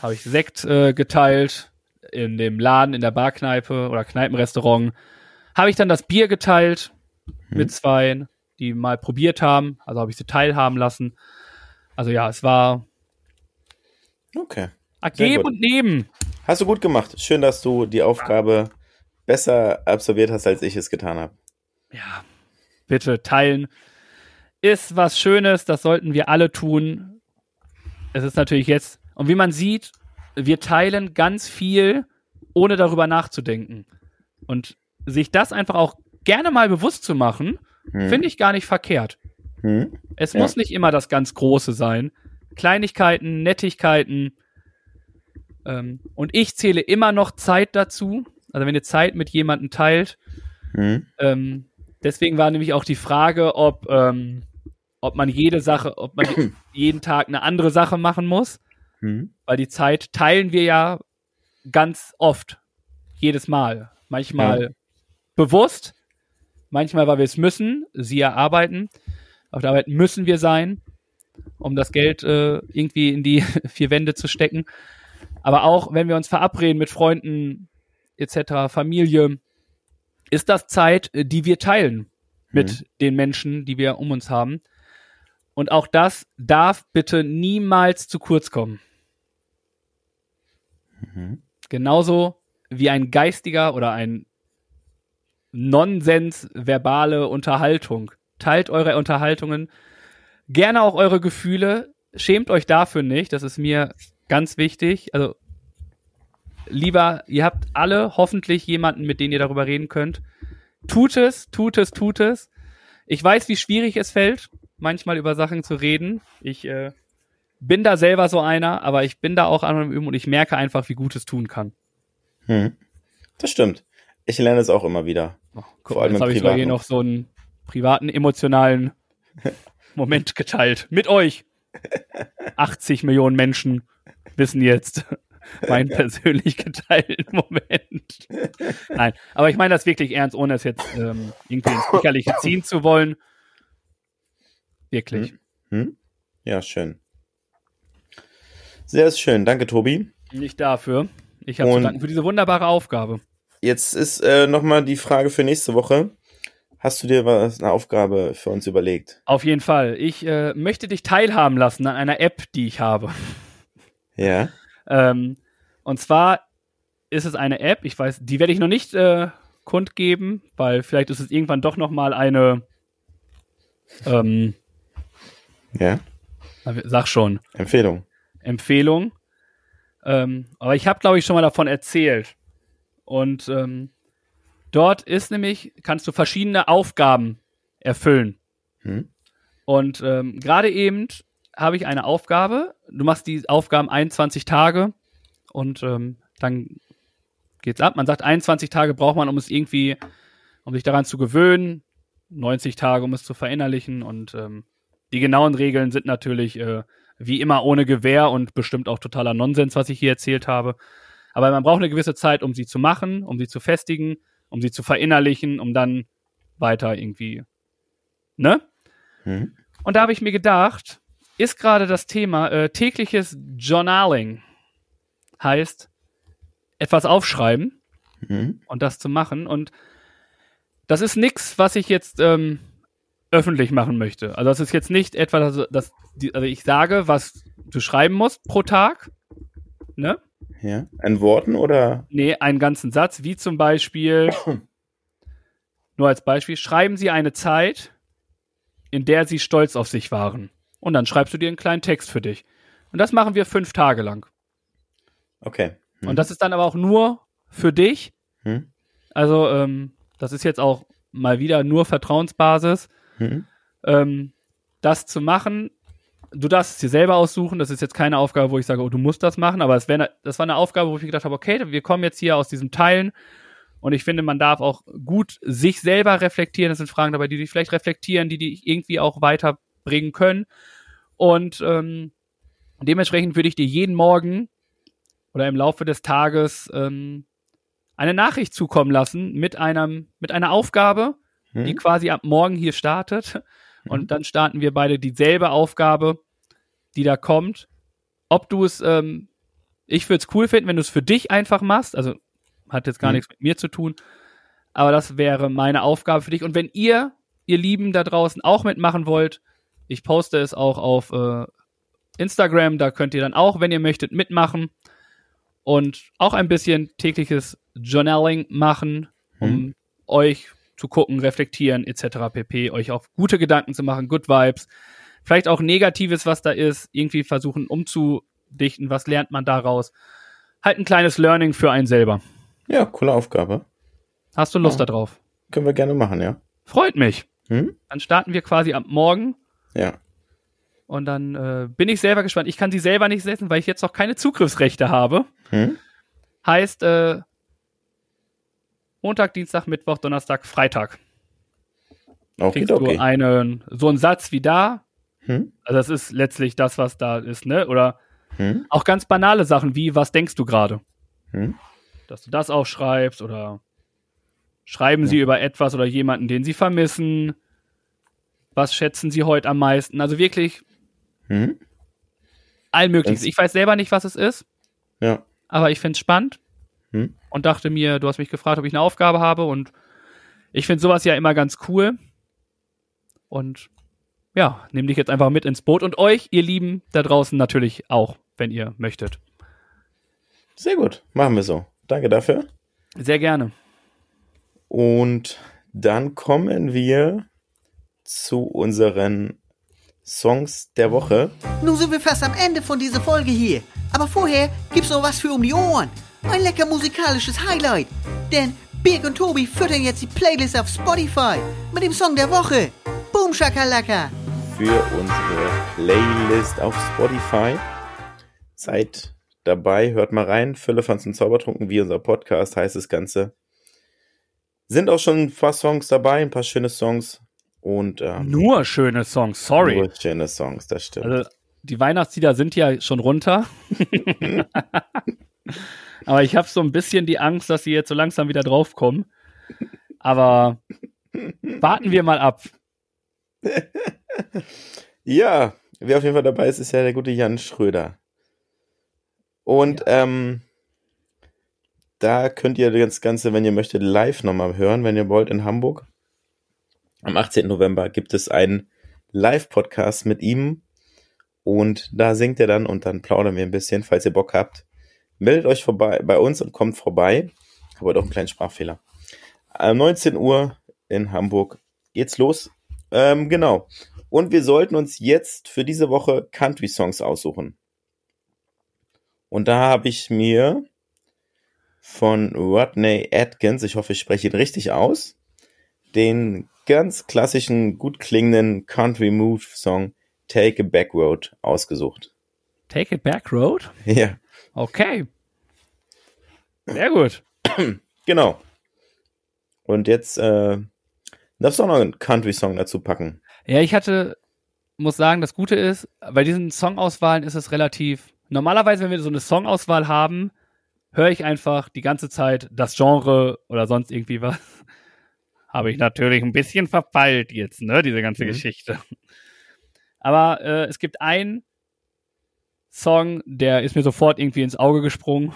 habe ich Sekt äh, geteilt in dem Laden, in der Barkneipe oder Kneipenrestaurant. Habe ich dann das Bier geteilt mit zwei, die mal probiert haben. Also habe ich sie teilhaben lassen. Also ja, es war Okay. Geben und Nehmen. Hast du gut gemacht. Schön, dass du die Aufgabe besser absolviert hast, als ich es getan habe. Ja, bitte teilen. Ist was Schönes, das sollten wir alle tun. Es ist natürlich jetzt, und wie man sieht, wir teilen ganz viel, ohne darüber nachzudenken. Und sich das einfach auch gerne mal bewusst zu machen, Hm. finde ich gar nicht verkehrt. Hm? Es Ja. muss nicht immer das ganz Große sein. Kleinigkeiten, Nettigkeiten. Ähm, und ich zähle immer noch Zeit dazu. Also wenn ihr Zeit mit jemandem teilt, Hm? ähm, deswegen war nämlich auch die Frage, ob, ähm, ob man jede Sache, ob man jeden Tag eine andere Sache machen muss, Hm? weil die Zeit teilen wir ja ganz oft, jedes Mal. Manchmal bewusst, manchmal, weil wir es müssen, sie ja arbeiten. Auf der Arbeit müssen wir sein, um das Geld äh, irgendwie in die vier Wände zu stecken. Aber auch, wenn wir uns verabreden mit Freunden etc., Familie, ist das Zeit, äh, die wir teilen mit den Menschen, die wir um uns haben. Und auch das darf bitte niemals zu kurz kommen. Genauso wie ein geistiger oder ein Nonsens verbale Unterhaltung. Teilt eure Unterhaltungen, gerne auch eure Gefühle. Schämt euch dafür nicht. Das ist mir ganz wichtig. Also lieber, ihr habt alle hoffentlich jemanden, mit dem ihr darüber reden könnt. Tut es, tut es, tut es. Ich weiß, wie schwierig es fällt, manchmal über Sachen zu reden. Ich äh, bin da selber so einer, aber ich bin da auch an einem Üben und ich merke einfach, wie gut es tun kann. Hm. Das stimmt. Ich lerne es auch immer wieder. Oh, guck Vor allem jetzt habe ich Privaten. noch so einen privaten, emotionalen Moment geteilt. Mit euch. 80 Millionen Menschen wissen jetzt meinen persönlich geteilten Moment. Nein, aber ich meine das wirklich ernst, ohne es jetzt ähm, irgendwie ins Lächerliche ziehen zu wollen. Wirklich. Hm? Ja, schön. Sehr schön. Danke, Tobi. Nicht dafür. Ich habe zu danken für diese wunderbare Aufgabe. Jetzt ist äh, nochmal die Frage für nächste Woche. Hast du dir was, eine Aufgabe für uns überlegt? Auf jeden Fall. Ich äh, möchte dich teilhaben lassen an einer App, die ich habe. Ja. Ähm, und zwar ist es eine App. Ich weiß, die werde ich noch nicht äh, kundgeben, weil vielleicht ist es irgendwann doch noch mal eine. Ähm, Ja, sag schon. Empfehlung. Empfehlung. Ähm, aber ich habe, glaube ich, schon mal davon erzählt. Und ähm, dort ist nämlich, kannst du verschiedene Aufgaben erfüllen. Hm? Und ähm, gerade eben habe ich eine Aufgabe. Du machst die Aufgaben 21 Tage und ähm, dann geht's ab. Man sagt, 21 Tage braucht man, um es irgendwie, um sich daran zu gewöhnen. 90 Tage, um es zu verinnerlichen. Und ähm, die genauen Regeln sind natürlich äh, wie immer ohne Gewähr und bestimmt auch totaler Nonsens, was ich hier erzählt habe. Aber man braucht eine gewisse Zeit, um sie zu machen, um sie zu festigen, um sie zu verinnerlichen, um dann weiter irgendwie, ne? Hm? Und da habe ich mir gedacht, ist gerade das Thema äh, tägliches Journaling. Heißt, etwas aufschreiben Hm? und das zu machen. Und das ist nichts, was ich jetzt ähm, öffentlich machen möchte. Also das ist jetzt nicht etwas, das, das die, also ich sage, was du schreiben musst pro Tag. Ne? Ja. An Worten oder? Nee, einen ganzen Satz, wie zum Beispiel, nur als Beispiel, schreiben Sie eine Zeit, in der Sie stolz auf sich waren. Und dann schreibst du dir einen kleinen Text für dich. Und das machen wir fünf Tage lang. Okay. Hm? Und das ist dann aber auch nur für dich. Hm? Also, ähm, das ist jetzt auch mal wieder nur Vertrauensbasis. Hm? Ähm, das zu machen, du darfst es dir selber aussuchen. Das ist jetzt keine Aufgabe, wo ich sage, oh, du musst das machen. Aber es wär, ne- das war eine Aufgabe, wo ich gedacht habe, okay, wir kommen jetzt hier aus diesem Teilen. Und ich finde, man darf auch gut sich selber reflektieren. Das sind Fragen dabei, die dich vielleicht reflektieren, die dich irgendwie auch weiterbringen können. Und ähm, dementsprechend würde ich dir jeden Morgen oder im Laufe des Tages ähm, eine Nachricht zukommen lassen mit einem mit einer Aufgabe, Hm? die quasi ab morgen hier startet. Und dann starten wir beide dieselbe Aufgabe, die da kommt. Ob du es, ähm, ich würde es cool finden, wenn du es für dich einfach machst. Also hat jetzt gar Mhm. nichts mit mir zu tun. Aber das wäre meine Aufgabe für dich. Und wenn ihr, ihr Lieben da draußen, auch mitmachen wollt, ich poste es auch auf äh, Instagram. Da könnt ihr dann auch, wenn ihr möchtet, mitmachen und auch ein bisschen tägliches Journaling machen, um Mhm. euch zu gucken, reflektieren etc. pp. Euch auch gute Gedanken zu machen, Good Vibes, vielleicht auch Negatives, was da ist, irgendwie versuchen umzudichten. Was lernt man daraus? Halt ein kleines Learning für einen selber. Ja, coole Aufgabe. Hast du Lust Ja. darauf? Können wir gerne machen, ja. Freut mich. Hm? Dann starten wir quasi ab morgen Ja. und dann äh, bin ich selber gespannt. Ich kann sie selber nicht setzen, weil ich jetzt noch keine Zugriffsrechte habe. Hm? Heißt äh, Montag, Dienstag, Mittwoch, Donnerstag, Freitag. Okay, Kriegst du okay. einen, so einen Satz wie da. Hm? Also das ist letztlich das, was da ist, ne? Oder Hm? auch ganz banale Sachen wie, was denkst du gerade? Hm? Dass du das aufschreibst oder schreiben sie über etwas oder jemanden, den sie vermissen. Was schätzen sie heute am meisten? Also wirklich Hm? allmögliches. Ich weiß selber nicht, was es ist, Ja. aber ich finde es spannend Hm? und dachte mir, du hast mich gefragt, ob ich eine Aufgabe habe und ich finde sowas ja immer ganz cool. Und ja, nehme dich jetzt einfach mit ins Boot und euch, ihr Lieben, da draußen natürlich auch, wenn ihr möchtet. Sehr gut. Machen wir so. Danke dafür. Sehr gerne. Und dann kommen wir zu unseren Songs der Woche. Nun sind wir fast am Ende von dieser Folge hier. Aber vorher gibt's noch was für um die Ohren. Ein lecker musikalisches Highlight. Denn Birg und Tobi füttern jetzt die Playlist auf Spotify mit dem Song der Woche. Boom Shakalaka. für unsere Playlist auf Spotify. Seid dabei, hört mal rein. Fülle Fans und Zaubertrunken, wie unser Podcast heißt das Ganze. Sind auch schon ein paar Songs dabei, ein paar schöne Songs. Und ähm, Nur schöne Songs, sorry. nur schöne Songs, das stimmt. Also, die Weihnachtslieder sind ja schon runter. Aber ich habe so ein bisschen die Angst, dass sie jetzt so langsam wieder draufkommen. Aber warten wir mal ab. Ja, wer auf jeden Fall dabei ist, ist ja der gute Jan Schröder. Und ähm, da könnt ihr das Ganze, wenn ihr möchtet, live nochmal hören, wenn ihr wollt, in Hamburg. Am 18. November gibt es einen Live-Podcast mit ihm. Und da singt er dann und dann plaudern wir ein bisschen, falls ihr Bock habt, meldet euch vorbei bei uns und kommt vorbei. Aber doch einen kleinen Sprachfehler. Um 19 Uhr in Hamburg geht's los. Ähm, genau. Und wir sollten uns jetzt für diese Woche Country-Songs aussuchen. Und da habe ich mir von Rodney Atkins, ich hoffe, ich spreche ihn richtig aus, den ganz klassischen, gut klingenden Country Move Song Take a Back Road ausgesucht. Take it back road? Ja, Okay. Sehr gut. genau. Und jetzt äh, darfst du auch noch einen Country Song dazu packen. Ja, ich hatte, muss sagen, das Gute ist, bei diesen Songauswahlen ist es relativ. Normalerweise, wenn wir so eine Songauswahl haben, höre ich einfach die ganze Zeit das Genre oder sonst irgendwie was. Habe ich natürlich ein bisschen verpeilt jetzt, ne, diese ganze Mhm. Geschichte. Aber äh, es gibt einen Song, der ist mir sofort irgendwie ins Auge gesprungen.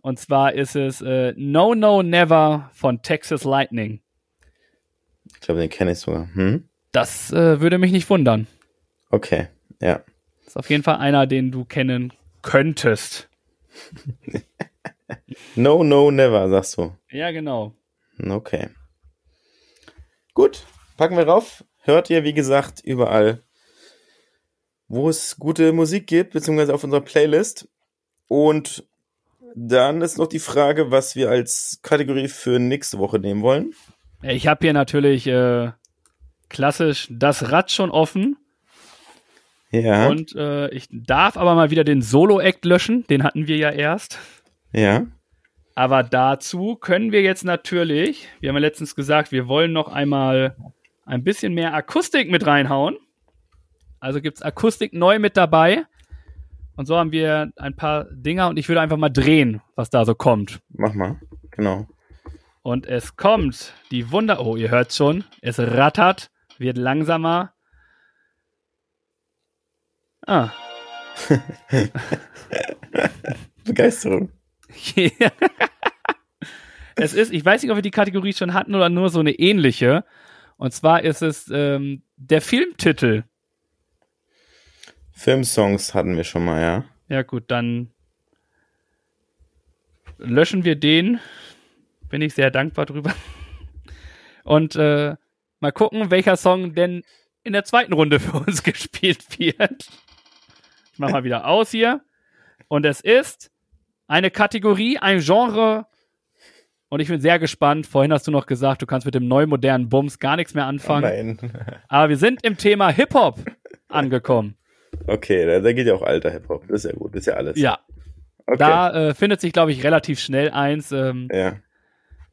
Und zwar ist es äh, No No Never von Texas Lightning. Ich glaube, den kenne ich sogar. Hm? Das äh, würde mich nicht wundern. Okay, ja. Ist auf jeden Fall einer, den du kennen könntest. No, no, never, sagst du. Ja, genau. Okay. Gut, packen wir drauf. Hört ihr, wie gesagt, überall, wo es gute Musik gibt, beziehungsweise auf unserer Playlist. Und dann ist noch die Frage, was wir als Kategorie für nächste Woche nehmen wollen. Ich habe hier natürlich äh, klassisch das Rad schon offen. Ja, Und äh, ich darf aber mal wieder den Solo-Act löschen. Den hatten wir ja erst. ja, Aber dazu können wir jetzt natürlich, wir haben ja letztens gesagt, wir wollen noch einmal ein bisschen mehr Akustik mit reinhauen. Also gibt's Akustik neu mit dabei. Und so haben wir ein paar Dinger und ich würde einfach mal drehen, was da so kommt. mach mal. Genau. Und es kommt die Wunder. Oh, ihr hört schon. Es rattert, wird langsamer. Ah. Begeisterung. es ist, ich weiß nicht, ob wir die Kategorie schon hatten oder nur so eine ähnliche. Und zwar ist es ähm, der Filmtitel. Filmsongs hatten wir schon mal, ja. Ja, gut, dann löschen wir den. Bin ich sehr dankbar drüber. Und äh, mal gucken, welcher Song denn in der zweiten Runde für uns gespielt wird. Ich mach mal wieder aus hier. Und es ist eine Kategorie, ein Genre. Und ich bin sehr gespannt. Vorhin hast du noch gesagt, du kannst mit dem neu modernen Bums gar nichts mehr anfangen. Nein. Aber wir sind im Thema Hip-Hop angekommen. Okay, da, da geht ja auch alter Hip-Hop. Das ist ja gut, das ist ja alles. Ja, okay. da äh, findet sich, glaube ich, relativ schnell eins. Ähm, ja.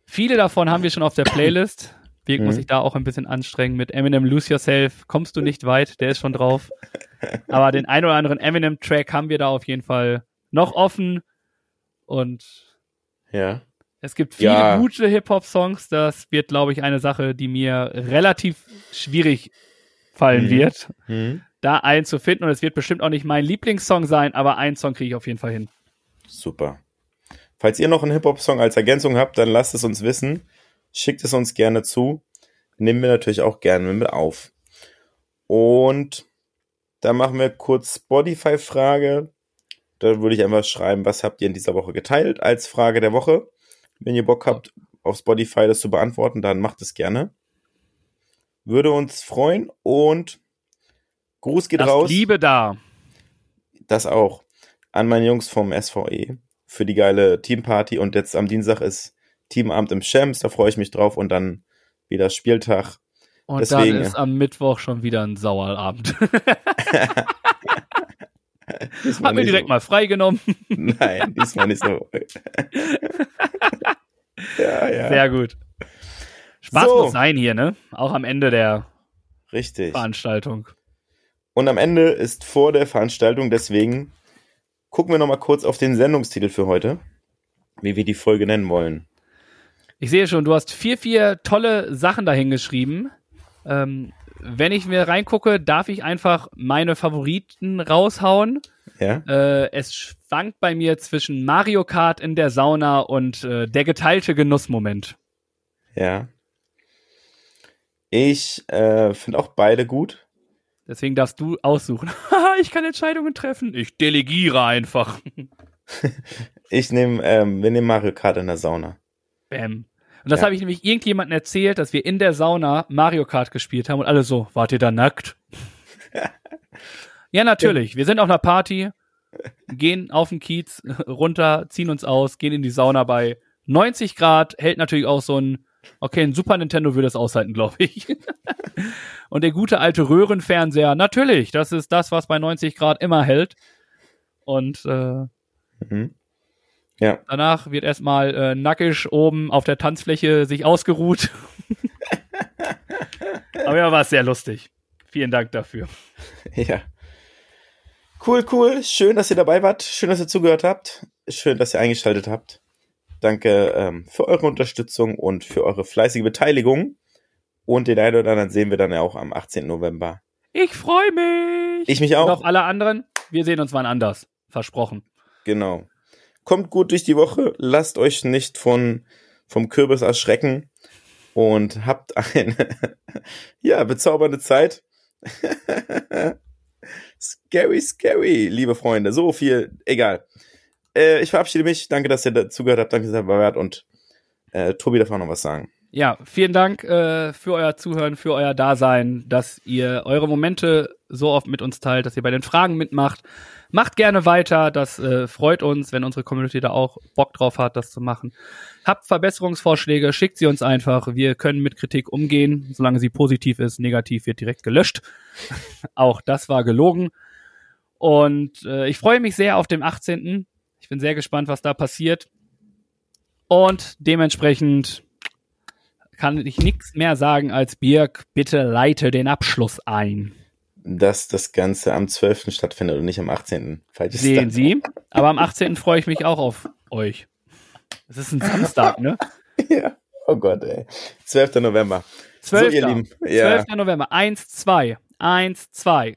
Viele davon haben wir schon auf der Playlist. Birk Mhm. muss sich da auch ein bisschen anstrengen. Mit Eminem Lose Yourself kommst du nicht weit, der ist schon drauf. Aber den ein oder anderen Eminem-Track haben wir da auf jeden Fall noch offen. Und Ja. es gibt viele Ja. gute Hip-Hop-Songs. Das wird, glaube ich, eine Sache, die mir relativ schwierig fallen Mhm. wird, Hm. da einen zu finden. Und es wird bestimmt auch nicht mein Lieblingssong sein, aber einen Song kriege ich auf jeden Fall hin. Super. Falls ihr noch einen Hip-Hop-Song als Ergänzung habt, dann lasst es uns wissen. Schickt es uns gerne zu. Nehmen wir natürlich auch gerne mit auf. Und dann machen wir kurz Spotify-Frage. Da würde ich einfach schreiben, was habt ihr in dieser Woche geteilt als Frage der Woche. Wenn ihr Bock habt, auf Spotify das zu beantworten, dann macht es gerne. Würde uns freuen und Gruß geht Das raus. Liebe da. Das auch an meine Jungs vom SVE für die geile Teamparty. Und jetzt am Dienstag ist Teamabend im Shams, da freue ich mich drauf. Und dann wieder Spieltag. Und Deswegen, dann ist am Mittwoch schon wieder ein Sauerabend. Hat mir direkt so. mal freigenommen. Nein, diesmal nicht so. ja, ja. Sehr gut. Spaß So. muss sein hier, ne? Auch am Ende der Richtig. Veranstaltung. Und am Ende ist vor der Veranstaltung, deswegen gucken wir nochmal kurz auf den Sendungstitel für heute, wie wir die Folge nennen wollen. Ich sehe schon, du hast vier, vier tolle Sachen dahin geschrieben. Ähm, wenn ich mir reingucke, darf ich einfach meine Favoriten raushauen. Ja? Äh, es schwankt bei mir zwischen Mario Kart in der Sauna und äh, der geteilte Genussmoment. Ja. Ich äh, finde auch beide gut. Deswegen darfst du aussuchen. ich kann Entscheidungen treffen. Ich delegiere einfach. Ich nehme, ähm, wir nehmen Mario Kart in der Sauna. Bam. Und das Ja. habe ich nämlich irgendjemandem erzählt, dass wir in der Sauna Mario Kart gespielt haben und alle so, wart ihr da nackt? ja, natürlich. Wir sind auf einer Party, gehen auf den Kiez runter, ziehen uns aus, gehen in die Sauna bei 90 Grad, hält natürlich auch so ein, okay, ein Super Nintendo würde es aushalten, glaube ich. und der gute alte Röhrenfernseher, natürlich, das ist das, was bei 90 Grad immer hält. Und äh, Mhm. Ja, Danach wird erstmal äh, nackig oben auf der Tanzfläche sich ausgeruht. Aber ja, war es sehr lustig. Vielen Dank dafür. ja. Cool, cool. Schön, dass ihr dabei wart. Schön, dass ihr zugehört habt. Schön, dass ihr eingeschaltet habt. Danke ähm, für eure Unterstützung und für eure fleißige Beteiligung. Und den einen oder anderen sehen wir dann ja auch am 18. November. Ich freue mich. Ich mich Und auch. auf alle anderen, wir sehen uns wann anders. Versprochen. Genau. Kommt gut durch die Woche, lasst euch nicht von, vom Kürbis erschrecken und habt eine, ja, bezaubernde Zeit. scary, scary, liebe Freunde. So viel, egal. Äh, ich verabschiede mich. Danke, dass ihr dazugehört habt. Danke, dass ihr dabei wart. Und äh, Tobi darf auch noch was sagen. Ja, vielen Dank äh, für euer Zuhören, für euer Dasein, dass ihr eure Momente so oft mit uns teilt, dass ihr bei den Fragen mitmacht. Macht gerne weiter, das äh, freut uns, wenn unsere Community da auch Bock drauf hat, das zu machen. Habt Verbesserungsvorschläge, schickt sie uns einfach. Wir können mit Kritik umgehen, solange sie positiv ist. Negativ wird direkt gelöscht. auch das war gelogen. Und äh, ich freue mich sehr auf dem 18. Ich bin sehr gespannt, was da passiert. Und dementsprechend kann ich nichts mehr sagen als Birk, bitte leite den Abschluss ein. Dass das Ganze am 12. stattfindet und nicht am 18. Falsches Sehen. Sie. Aber am 18. freue ich mich auch auf euch. Es ist ein Samstag, ne? Ja. Oh Gott, ey. 12. November. 12. So, ihr Lieben. Ja. 12. November. 1, 2. 1, 2.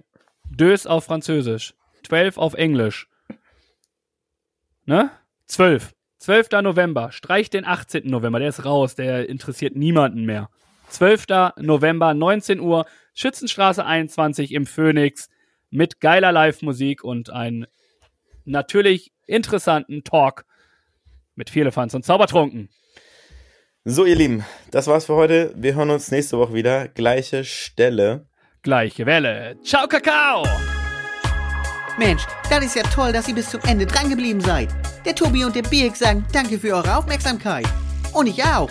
Dös auf Französisch. 12 auf Englisch. Ne? 12. 12. November. Streich den 18. November. Der ist raus. Der interessiert niemanden mehr. 12. November, 19 Uhr. Schützenstraße 21 im Phoenix. Mit geiler Live-Musik und einem natürlich interessanten Talk mit Vierlefanz und Zaubertrunken. So, ihr Lieben, das war's für heute. Wir hören uns nächste Woche wieder. Gleiche Stelle. Gleiche Welle. Ciao, Kakao! Mensch, das ist ja toll, dass ihr bis zum Ende drangeblieben seid. Der Tobi und der Birk sagen danke für eure Aufmerksamkeit. Und ich auch.